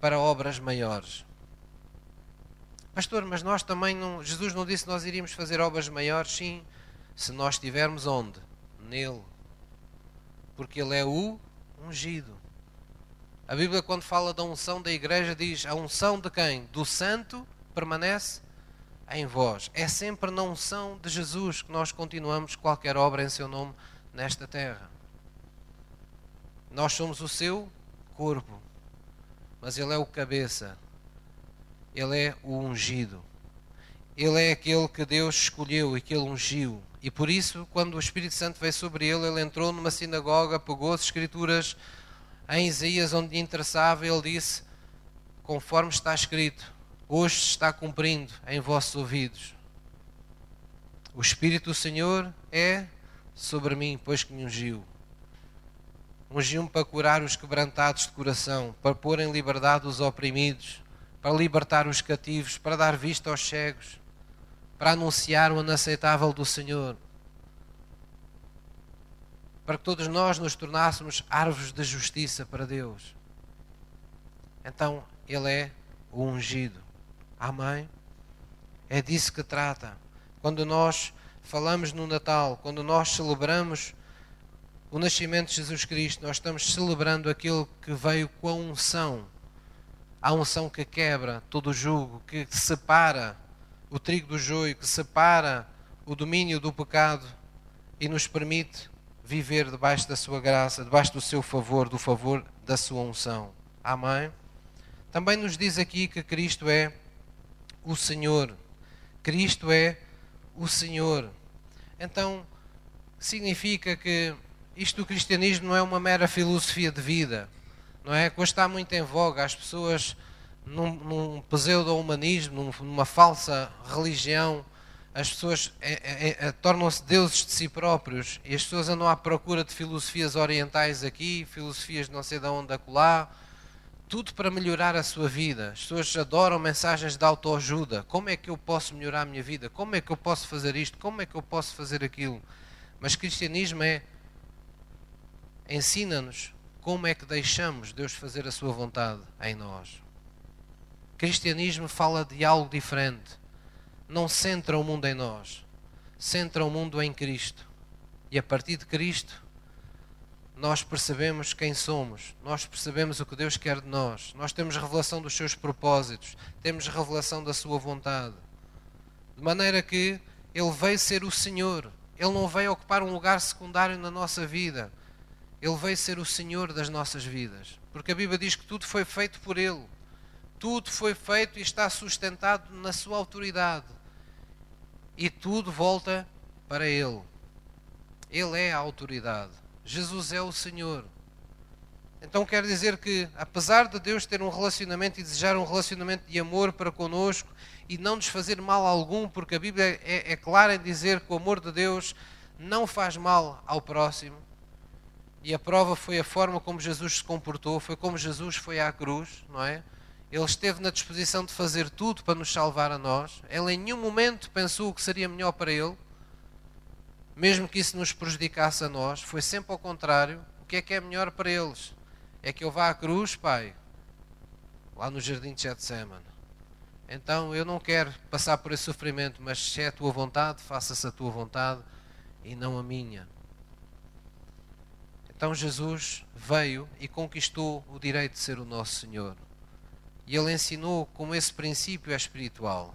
para obras maiores. Pastor, mas nós também não. Jesus não disse que nós iríamos fazer obras maiores? Sim, se nós estivermos onde? Nele. Porque Ele é o ungido. A Bíblia, quando fala da unção da igreja, diz: a unção de quem? Do santo permanece em vós. É sempre na unção de Jesus que nós continuamos qualquer obra em seu nome nesta terra. Nós somos o seu corpo, mas Ele é o cabeça ele é o ungido. Ele é aquele que Deus escolheu e que ele ungiu. E por isso, quando o Espírito Santo veio sobre ele, ele entrou numa sinagoga, pegou as Escrituras em Isaías, onde lhe interessava, ele disse: Conforme está escrito, hoje se está cumprindo em vossos ouvidos. O Espírito do Senhor é sobre mim, pois que me ungiu. Ungiu-me para curar os quebrantados de coração, para pôr em liberdade os oprimidos para libertar os cativos, para dar vista aos cegos, para anunciar o inaceitável do Senhor, para que todos nós nos tornássemos árvores de justiça para Deus. Então, Ele é o ungido. Amém? É disso que trata. Quando nós falamos no Natal, quando nós celebramos o nascimento de Jesus Cristo, nós estamos celebrando aquilo que veio com a unção a unção que quebra todo o jugo, que separa o trigo do joio, que separa o domínio do pecado e nos permite viver debaixo da sua graça, debaixo do seu favor, do favor da sua unção. Amém? Também nos diz aqui que Cristo é o Senhor. Cristo é o Senhor. Então, significa que isto do cristianismo não é uma mera filosofia de vida, não é? Hoje está muito em voga as pessoas num, num pseudo-humanismo, numa falsa religião, as pessoas é, é, é, tornam-se deuses de si próprios e as pessoas andam à procura de filosofias orientais aqui, filosofias de não sei de onde acolá, tudo para melhorar a sua vida. As pessoas adoram mensagens de autoajuda. Como é que eu posso melhorar a minha vida? Como é que eu posso fazer isto? Como é que eu posso fazer aquilo? Mas cristianismo é ensina-nos como é que deixamos Deus fazer a sua vontade em nós. Cristianismo fala de algo diferente. Não centra o mundo em nós, centra o mundo em Cristo. E a partir de Cristo, nós percebemos quem somos, nós percebemos o que Deus quer de nós, nós temos revelação dos seus propósitos, temos revelação da sua vontade. De maneira que Ele veio ser o Senhor, Ele não veio ocupar um lugar secundário na nossa vida, Ele veio ser o Senhor das nossas vidas, porque a Bíblia diz que tudo foi feito por Ele, tudo foi feito e está sustentado na Sua autoridade, e tudo volta para Ele. Ele é a autoridade. Jesus é o Senhor. Então quer dizer que, apesar de Deus ter um relacionamento e desejar um relacionamento de amor para conosco e não nos fazer mal algum, porque a Bíblia é, é clara em dizer que o amor de Deus não faz mal ao próximo, e a prova foi a forma como Jesus se comportou, foi como Jesus foi à cruz, não é? Ele esteve na disposição de fazer tudo para nos salvar a nós. Ele em nenhum momento pensou que seria melhor para ele mesmo que isso nos prejudicasse a nós, foi sempre ao contrário. O que é que é melhor para eles? É que eu vá à cruz, Pai, lá no jardim de Getsemane. Então eu não quero passar por esse sofrimento, mas se é a tua vontade, faça-se a tua vontade e não a minha. Então Jesus veio e conquistou o direito de ser o nosso Senhor. E ele ensinou como esse princípio é espiritual.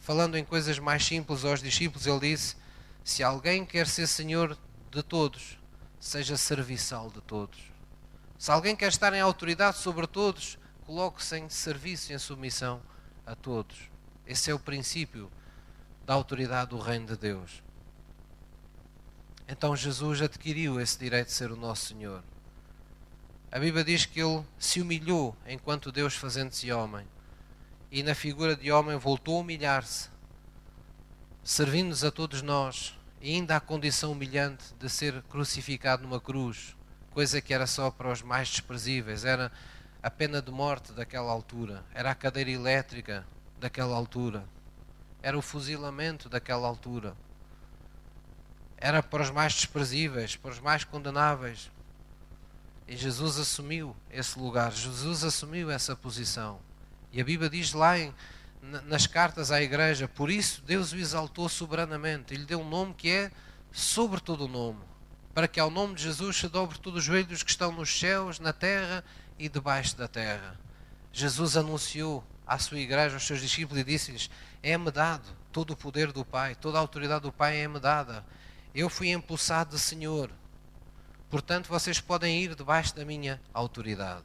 Falando em coisas mais simples aos discípulos, ele disse: se alguém quer ser senhor de todos, seja serviçal de todos. Se alguém quer estar em autoridade sobre todos, coloque-se em serviço e em submissão a todos. Esse é o princípio da autoridade do reino de Deus. Então Jesus adquiriu esse direito de ser o nosso Senhor. A Bíblia diz que ele se humilhou enquanto Deus fazendo-se homem. E na figura de homem voltou a humilhar-se, servindo-nos a todos nós e ainda a condição humilhante de ser crucificado numa cruz, coisa que era só para os mais desprezíveis, era a pena de morte daquela altura, era a cadeira elétrica daquela altura, era o fuzilamento daquela altura, era para os mais desprezíveis, para os mais condenáveis. E Jesus assumiu esse lugar, Jesus assumiu essa posição. E a Bíblia diz lá em nas cartas à igreja, por isso Deus o exaltou soberanamente, ele deu um nome que é sobre todo o nome, para que ao nome de Jesus se dobre todos os joelhos que estão nos céus, na terra e debaixo da terra. Jesus anunciou à sua igreja, aos seus discípulos, e disse-lhes: É-me dado todo o poder do Pai, toda a autoridade do Pai é-me dada. Eu fui empossado de Senhor, portanto vocês podem ir debaixo da minha autoridade.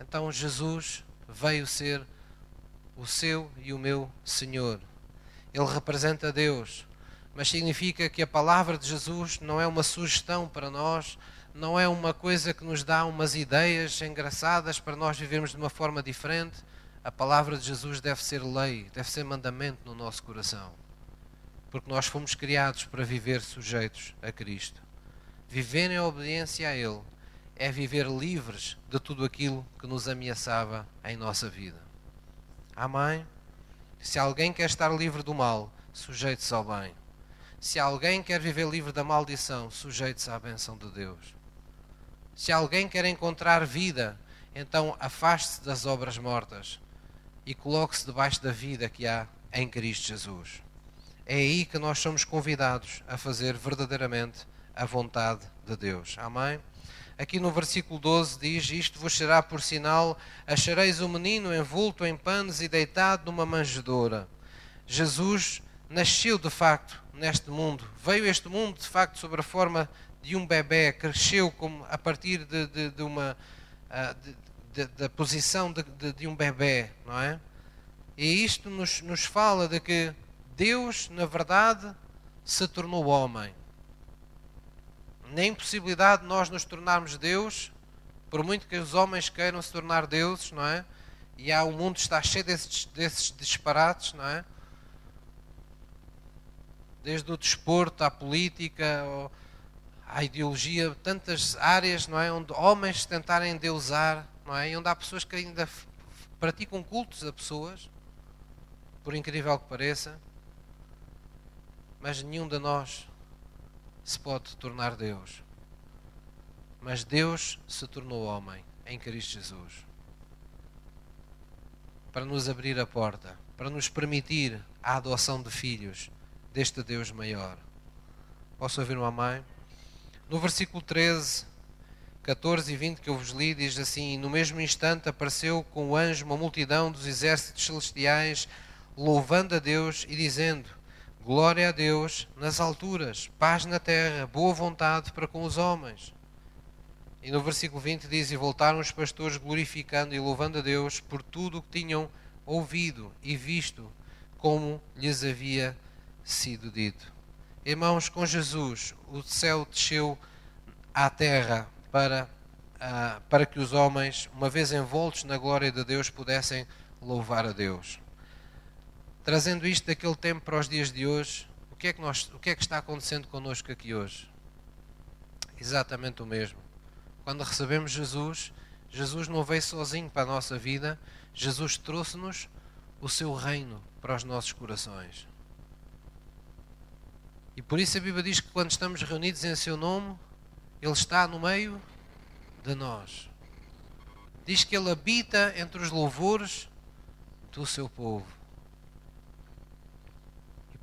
Então Jesus veio ser o seu e o meu Senhor. Ele representa Deus, mas significa que a palavra de Jesus não é uma sugestão para nós, não é uma coisa que nos dá umas ideias engraçadas para nós vivermos de uma forma diferente. A palavra de Jesus deve ser lei, deve ser mandamento no nosso coração. Porque nós fomos criados para viver sujeitos a Cristo. Viver em obediência a Ele é viver livres de tudo aquilo que nos ameaçava em nossa vida. Amém? Se alguém quer estar livre do mal, sujeite-se ao bem. Se alguém quer viver livre da maldição, sujeite-se à benção de Deus. Se alguém quer encontrar vida, então afaste-se das obras mortas e coloque-se debaixo da vida que há em Cristo Jesus. É aí que nós somos convidados a fazer verdadeiramente a vontade de Deus. Amém? aqui no versículo 12 diz: Isto vos será por sinal, achareis o menino envolto em panos e deitado numa manjedoura. Jesus nasceu de facto neste mundo, veio este mundo de facto sob a forma de um bebê, cresceu como a partir de, de, de uma. Ah, de, da posição de, um bebê, não é? E isto nos, nos fala de que Deus, na verdade, se tornou homem. Na impossibilidade de nós nos tornarmos Deus, por muito que os homens queiram se tornar deuses, não é? E há, o mundo está cheio desses, desses disparates, não é? Desde o desporto à política, à ideologia, tantas áreas, não é? Onde homens tentarem deusar, não é? E onde há pessoas que ainda praticam cultos a pessoas, por incrível que pareça, mas nenhum de nós se pode tornar Deus. Mas Deus se tornou homem em Cristo Jesus para nos abrir a porta, para nos permitir a adoção de filhos deste Deus maior. Posso ouvir uma mãe? No versículo 13, 14 e 20 que eu vos li, diz assim: no mesmo instante apareceu com o anjo uma multidão dos exércitos celestiais, louvando a Deus e dizendo: Glória a Deus nas alturas, paz na terra, boa vontade para com os homens. E no versículo 20 diz: E voltaram os pastores glorificando e louvando a Deus por tudo o que tinham ouvido e visto, como lhes havia sido dito. Irmãos, com Jesus, o céu desceu à terra para, uh, para que os homens, uma vez envoltos na glória de Deus, pudessem louvar a Deus. Trazendo isto daquele tempo para os dias de hoje, o que é que, nós, o que, é que está acontecendo connosco aqui hoje? Exatamente o mesmo quando recebemos Jesus, Jesus não veio sozinho para a nossa vida, Jesus trouxe-nos o seu reino para os nossos corações. E por isso a Bíblia diz que quando estamos reunidos em seu nome, Ele está no meio de nós. Diz que Ele habita entre os louvores do seu povo.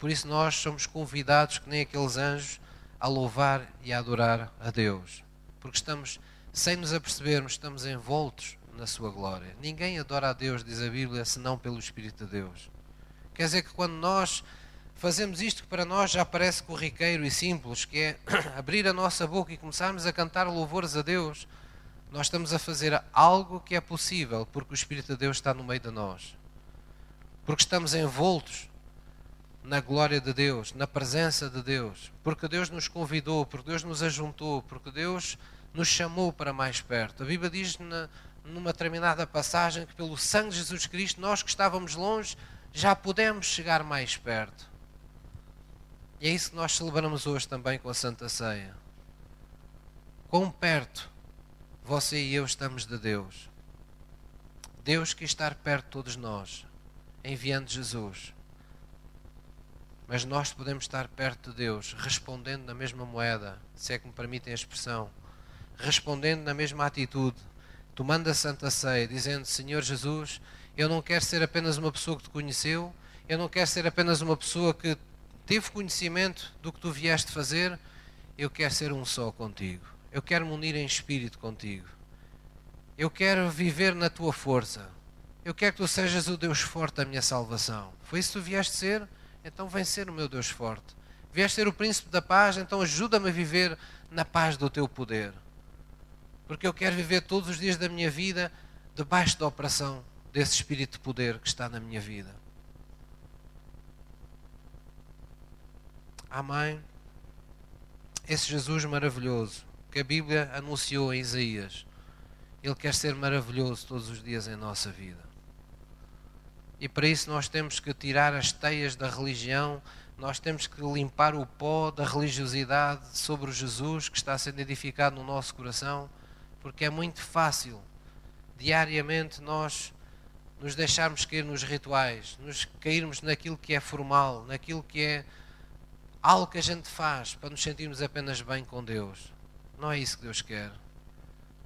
Por isso nós somos convidados, que nem aqueles anjos, a louvar e a adorar a Deus. Porque estamos sem nos apercebermos, estamos envoltos na sua glória. Ninguém adora a Deus, diz a Bíblia, senão pelo Espírito de Deus. Quer dizer que quando nós fazemos isto que para nós já parece corriqueiro e simples, que é abrir a nossa boca e começarmos a cantar louvores a Deus, nós estamos a fazer algo que é possível, porque o Espírito de Deus está no meio de nós. Porque estamos envoltos na glória de Deus, na presença de Deus, porque Deus nos convidou, porque Deus nos ajuntou, porque Deus nos chamou para mais perto. A Bíblia diz na, numa determinada passagem que pelo sangue de Jesus Cristo, nós que estávamos longe, já podemos chegar mais perto. E é isso que nós celebramos hoje também com a Santa Ceia. Quão perto você e eu estamos de Deus. Deus quis estar perto de todos nós, enviando Jesus. Mas nós podemos estar perto de Deus, respondendo na mesma moeda, se é que me permitem a expressão respondendo na mesma atitude, tomando a Santa Ceia, dizendo: Senhor Jesus, eu não quero ser apenas uma pessoa que te conheceu, eu não quero ser apenas uma pessoa que teve conhecimento do que tu vieste fazer, eu quero ser um só contigo. Eu quero me unir em espírito contigo. Eu quero viver na tua força. Eu quero que tu sejas o Deus forte da minha salvação. Foi isso que tu vieste ser? Então vem ser o meu Deus forte. Vieste ser o príncipe da paz, então ajuda-me a viver na paz do teu poder porque eu quero viver todos os dias da minha vida debaixo da operação desse espírito de poder que está na minha vida. Amém. Esse Jesus maravilhoso que a Bíblia anunciou em Isaías, ele quer ser maravilhoso todos os dias em nossa vida. E para isso nós temos que tirar as teias da religião, nós temos que limpar o pó da religiosidade sobre o Jesus que está sendo edificado no nosso coração porque é muito fácil diariamente nós nos deixarmos cair nos rituais, nos cairmos naquilo que é formal, naquilo que é algo que a gente faz para nos sentirmos apenas bem com Deus. Não é isso que Deus quer.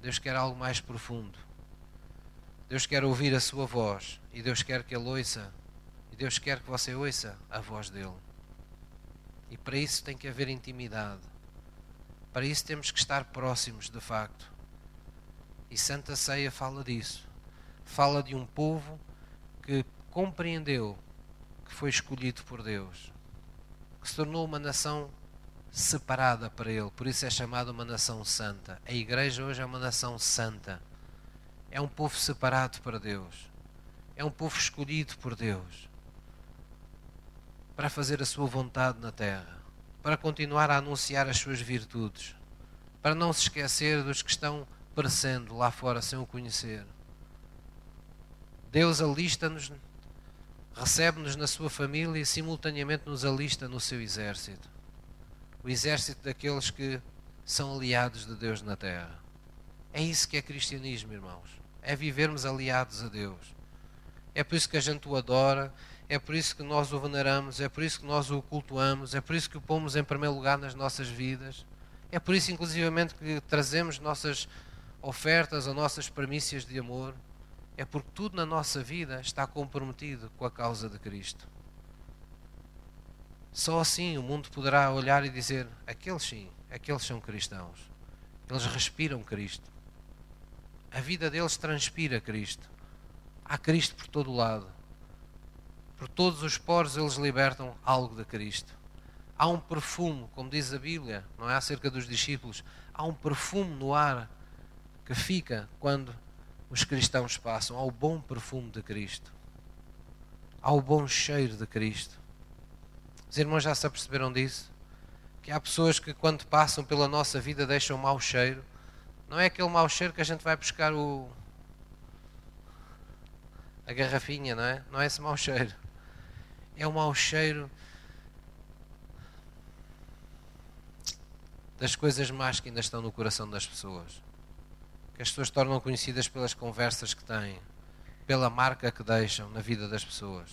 Deus quer algo mais profundo. Deus quer ouvir a sua voz e Deus quer que Ele ouça e Deus quer que você ouça a voz dele. E para isso tem que haver intimidade. Para isso temos que estar próximos, de facto. E Santa Ceia fala disso. Fala de um povo que compreendeu que foi escolhido por Deus, que se tornou uma nação separada para Ele, por isso é chamada uma nação santa. A Igreja hoje é uma nação santa. É um povo separado para Deus, é um povo escolhido por Deus para fazer a sua vontade na terra, para continuar a anunciar as suas virtudes, para não se esquecer dos que estão perecendo lá fora sem o conhecer. Deus alista-nos, recebe-nos na sua família e simultaneamente nos alista no seu exército. O exército daqueles que são aliados de Deus na terra. É isso que é cristianismo, irmãos. É vivermos aliados a Deus. É por isso que a gente o adora, é por isso que nós o veneramos, é por isso que nós o cultuamos, é por isso que o pomos em primeiro lugar nas nossas vidas. É por isso, inclusivamente, que trazemos nossas ofertas ou nossas premissas de amor. É porque tudo na nossa vida está comprometido com a causa de Cristo. Só assim o mundo poderá olhar e dizer: aqueles sim, aqueles são cristãos. Eles respiram Cristo. A vida deles transpira Cristo. Há Cristo por todo o lado. Por todos os poros eles libertam algo de Cristo. Há um perfume, como diz a Bíblia, não é acerca dos discípulos, há um perfume no ar que fica quando os cristãos passam. Há o bom perfume de Cristo. Há o bom cheiro de Cristo. Os irmãos já se aperceberam disso? Que há pessoas que, quando passam pela nossa vida, deixam mau cheiro. Não é aquele mau cheiro que a gente vai buscar o. a garrafinha, não é? Não é esse mau cheiro. É o mau cheiro das coisas más que ainda estão no coração das pessoas. Que as pessoas tornam conhecidas pelas conversas que têm, pela marca que deixam na vida das pessoas.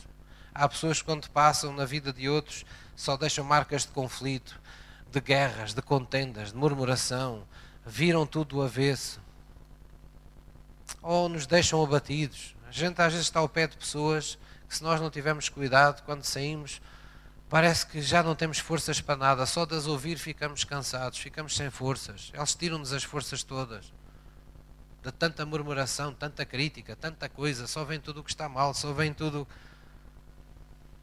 Há pessoas que, quando passam na vida de outros, só deixam marcas de conflito, de guerras, de contendas, de murmuração, viram tudo do avesso. Ou nos deixam abatidos. A gente às vezes está ao pé de pessoas que, se nós não tivermos cuidado, quando saímos, parece que já não temos forças para nada. Só de as ouvir ficamos cansados, ficamos sem forças. Eles tiram-nos as forças todas. De tanta murmuração, tanta crítica, tanta coisa, só vem tudo o que está mal, só vem tudo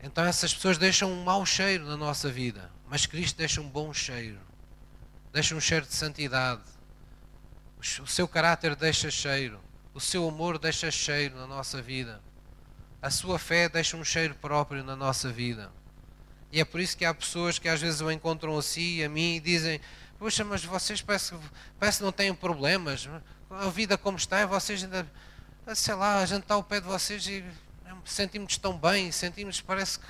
então essas pessoas deixam um mau cheiro na nossa vida, mas Cristo deixa um bom cheiro. Deixa um cheiro de santidade. O seu caráter deixa cheiro. O seu amor deixa cheiro na nossa vida. A sua fé deixa um cheiro próprio na nossa vida. E é por isso que há pessoas que às vezes o encontram assim e a mim e dizem: Poxa, mas vocês parece, parece que não têm problemas. A vida como está, vocês ainda. Sei lá, a gente está ao pé de vocês e sentimos tão bem, sentimos parece que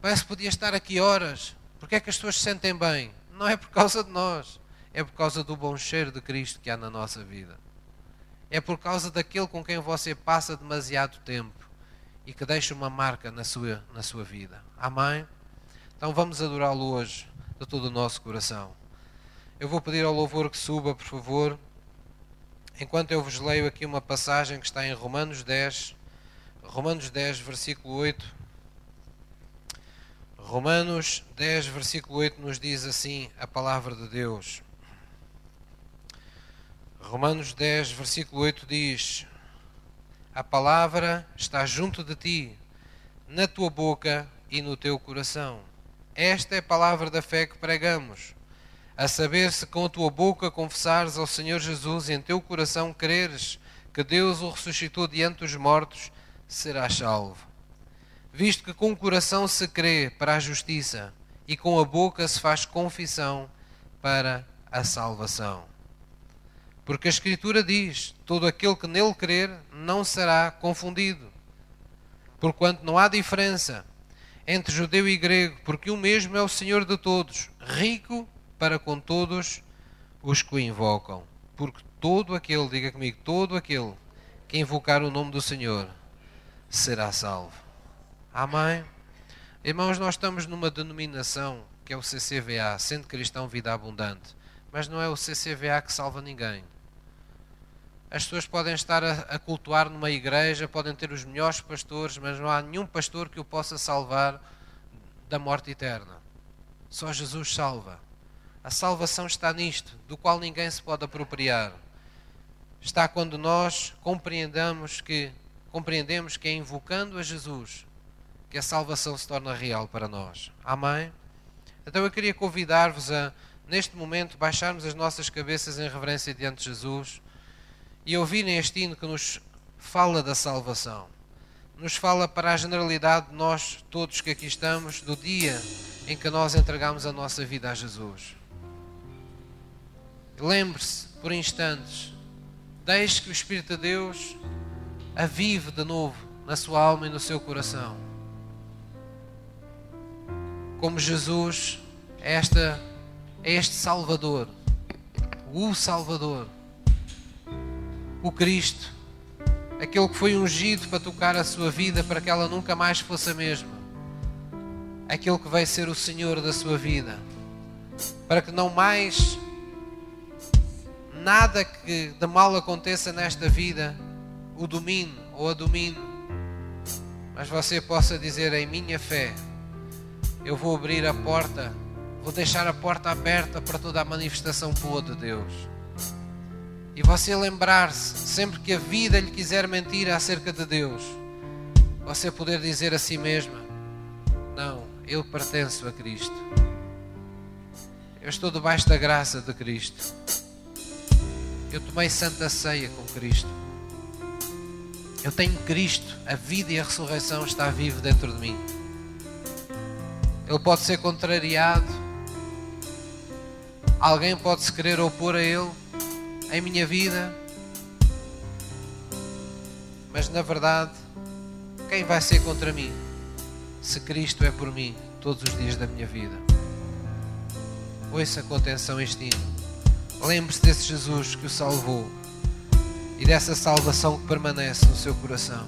parece que podia estar aqui horas. Porque é que as pessoas se sentem bem? Não é por causa de nós, é por causa do bom cheiro de Cristo que há na nossa vida. É por causa daquele com quem você passa demasiado tempo e que deixa uma marca na sua, na sua vida. Amém? Então vamos adorá-lo hoje de todo o nosso coração. Eu vou pedir ao louvor que suba, por favor, enquanto eu vos leio aqui uma passagem que está em Romanos 10, Romanos 10, versículo 8. Romanos 10, versículo 8 nos diz assim a palavra de Deus. Romanos 10, versículo 8 diz: A palavra está junto de ti, na tua boca e no teu coração. Esta é a palavra da fé que pregamos. A saber, se com a tua boca confessares ao Senhor Jesus e em teu coração creres que Deus o ressuscitou diante dos mortos, serás salvo. Visto que com o coração se crê para a justiça e com a boca se faz confissão para a salvação. Porque a Escritura diz: todo aquele que nele crer não será confundido. Porquanto não há diferença entre judeu e grego, porque o mesmo é o Senhor de todos, rico para com todos os que o invocam. Porque todo aquele, diga comigo, todo aquele que invocar o nome do Senhor será salvo. Amém? Irmãos, nós estamos numa denominação que é o CCVA, Centro Cristão Vida Abundante, mas não é o CCVA que salva ninguém. As pessoas podem estar a, a cultuar numa igreja, podem ter os melhores pastores, mas não há nenhum pastor que o possa salvar da morte eterna. Só Jesus salva. A salvação está nisto, do qual ninguém se pode apropriar. Está quando nós que compreendemos que é invocando a Jesus que a salvação se torna real para nós. Amém? Então eu queria convidar-vos a, neste momento, baixarmos as nossas cabeças em reverência diante de Jesus e ouvirem este hino que nos fala da salvação, nos fala para a generalidade de nós todos que aqui estamos, do dia em que nós entregamos a nossa vida a Jesus. Lembre-se, por instantes, deixe que o Espírito de Deus avive de novo na sua alma e no seu coração. Como Jesus é, esta, é este Salvador, o Salvador, o Cristo, aquele que foi ungido para tocar a sua vida para que ela nunca mais fosse a mesma, aquele que vai ser o Senhor da sua vida, para que não mais nada que de mal aconteça nesta vida o domine ou a domine, mas você possa dizer em minha fé: eu vou abrir a porta, vou deixar a porta aberta para toda a manifestação boa de Deus. E você lembrar-se, sempre que a vida lhe quiser mentir acerca de Deus, você poder dizer a si mesma: Não, eu pertenço a Cristo. Eu estou debaixo da graça de Cristo. Eu tomei santa ceia com Cristo. Eu tenho Cristo, a vida e a ressurreição está vivo dentro de mim. Ele pode ser contrariado. Alguém pode se querer opor a Ele em minha vida. Mas na verdade, quem vai ser contra mim? Se Cristo é por mim todos os dias da minha vida. Ouça com atenção este hino. Lembre-se desse Jesus que o salvou e dessa salvação que permanece no seu coração.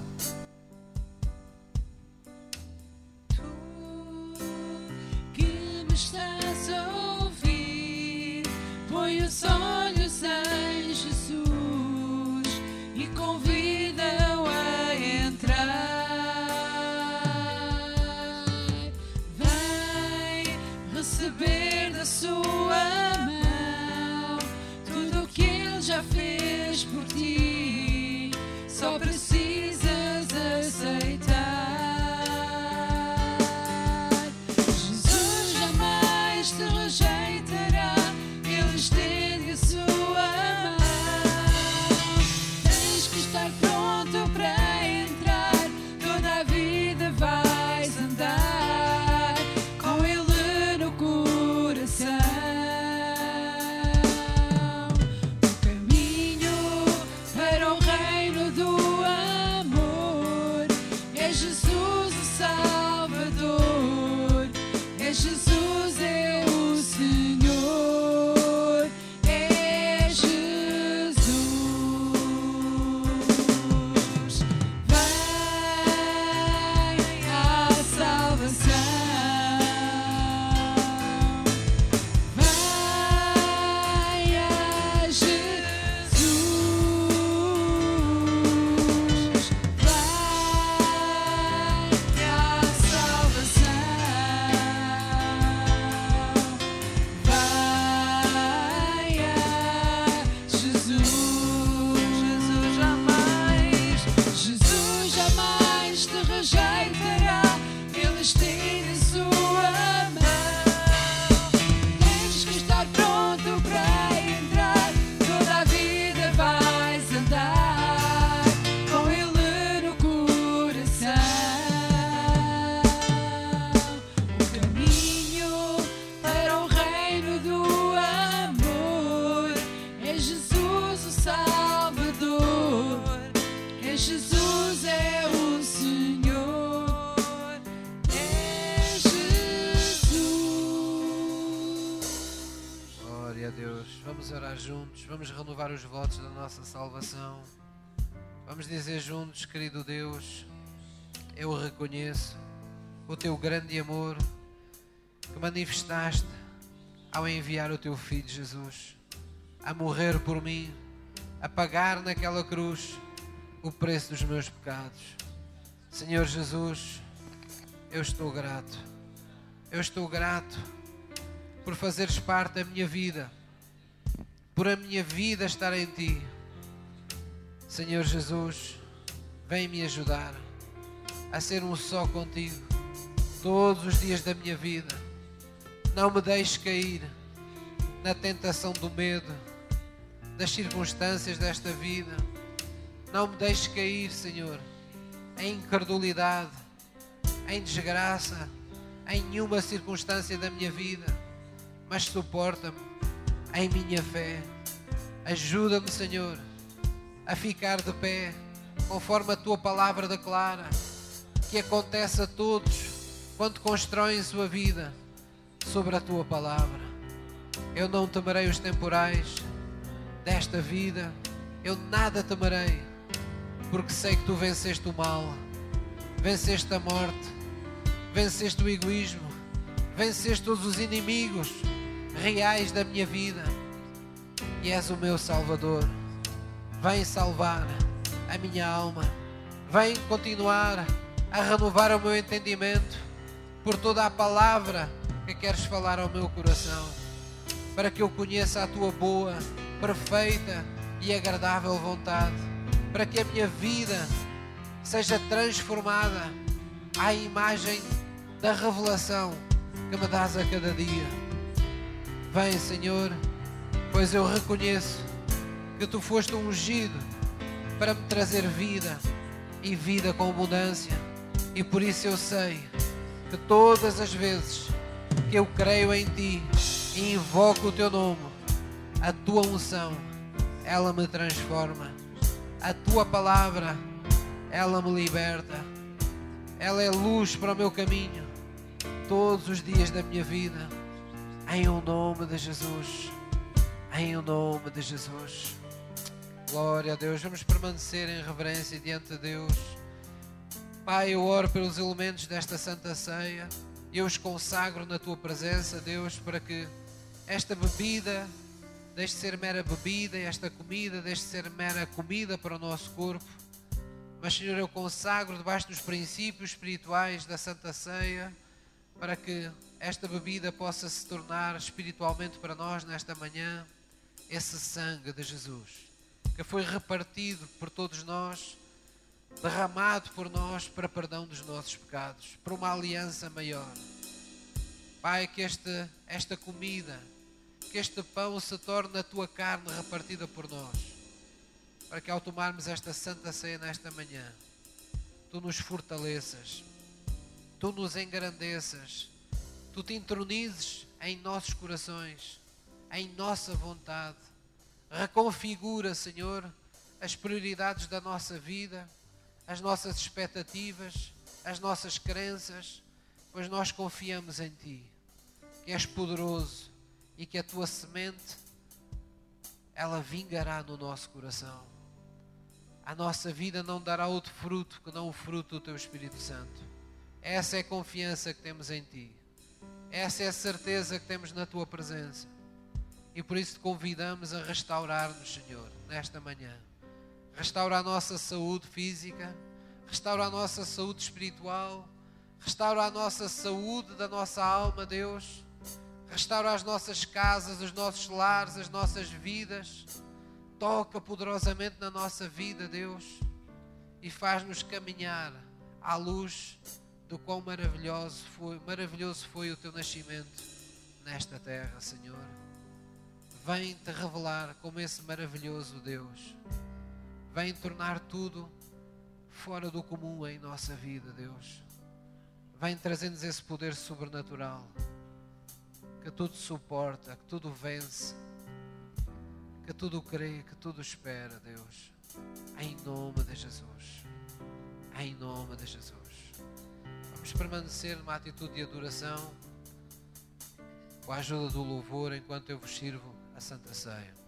Nossa salvação. Vamos dizer juntos, querido Deus, eu reconheço o teu grande amor que manifestaste ao enviar o teu filho Jesus a morrer por mim, a pagar naquela cruz o preço dos meus pecados. Senhor Jesus, eu estou grato. Eu estou grato por fazeres parte da minha vida, por a minha vida estar em Ti. Senhor Jesus, vem me ajudar a ser um só contigo todos os dias da minha vida. Não me deixes cair na tentação do medo, das circunstâncias desta vida Não me deixes cair, Senhor, em incredulidade, em desgraça, em nenhuma circunstância da minha vida, mas suporta-me em minha fé. Ajuda-me, Senhor, a ficar de pé, conforme a tua palavra declara, que acontece a todos quando constroem sua vida sobre a tua palavra. Eu não temerei os temporais desta vida, eu nada temerei, porque sei que tu venceste o mal, venceste a morte, venceste o egoísmo, venceste todos os inimigos reais da minha vida e és o meu Salvador. Vem salvar a minha alma, vem continuar a renovar o meu entendimento por toda a palavra que queres falar ao meu coração, para que eu conheça a tua boa, perfeita e agradável vontade, para que a minha vida seja transformada à imagem da revelação que me dás a cada dia. Vem, Senhor, pois eu reconheço que tu foste ungido para me trazer vida e vida com abundância, e por isso eu sei que todas as vezes que eu creio em ti e invoco o teu nome, a tua unção, ela me transforma, a tua palavra, ela me liberta, ela é luz para o meu caminho todos os dias da minha vida, em o nome de Jesus, em o nome de Jesus. Glória a Deus, vamos permanecer em reverência diante de Deus. Pai, eu oro pelos elementos desta Santa Ceia. Eu os consagro na tua presença, Deus, para que esta bebida deixe de ser mera bebida, esta comida deixe de ser mera comida para o nosso corpo. Mas, Senhor, eu consagro debaixo dos princípios espirituais da Santa Ceia, para que esta bebida possa se tornar espiritualmente para nós nesta manhã esse sangue de Jesus, que foi repartido por todos nós derramado por nós para perdão dos nossos pecados, para uma aliança maior. Pai, que esta, esta comida, que este pão se torne a tua carne repartida por nós, para que ao tomarmos esta santa ceia nesta manhã, tu nos fortaleças, tu nos engrandeças, tu te entronizes em nossos corações, em nossa vontade. Reconfigura, Senhor, as prioridades da nossa vida as nossas expectativas, as nossas crenças, pois nós confiamos em Ti, que és poderoso e que a Tua semente ela vingará no nosso coração. A nossa vida não dará outro fruto que não o fruto do Teu Espírito Santo. Essa é a confiança que temos em Ti. Essa é a certeza que temos na Tua presença. E por isso te convidamos a restaurar-nos, Senhor, nesta manhã restaura a nossa saúde física, restaura a nossa saúde espiritual, restaura a nossa saúde da nossa alma, Deus, restaura as nossas casas, os nossos lares, as nossas vidas, toca poderosamente na nossa vida, Deus, e faz-nos caminhar à luz do quão maravilhoso foi, maravilhoso foi o teu nascimento nesta terra, Senhor. Vem te revelar como esse maravilhoso Deus vem tornar tudo fora do comum em nossa vida, Deus. Vem trazendo-nos esse poder sobrenatural que tudo suporta, que tudo vence, que tudo crê, que tudo espera, Deus. Em nome de Jesus. Em nome de Jesus. Vamos permanecer numa atitude de adoração com a ajuda do louvor enquanto eu vos sirvo a Santa Ceia.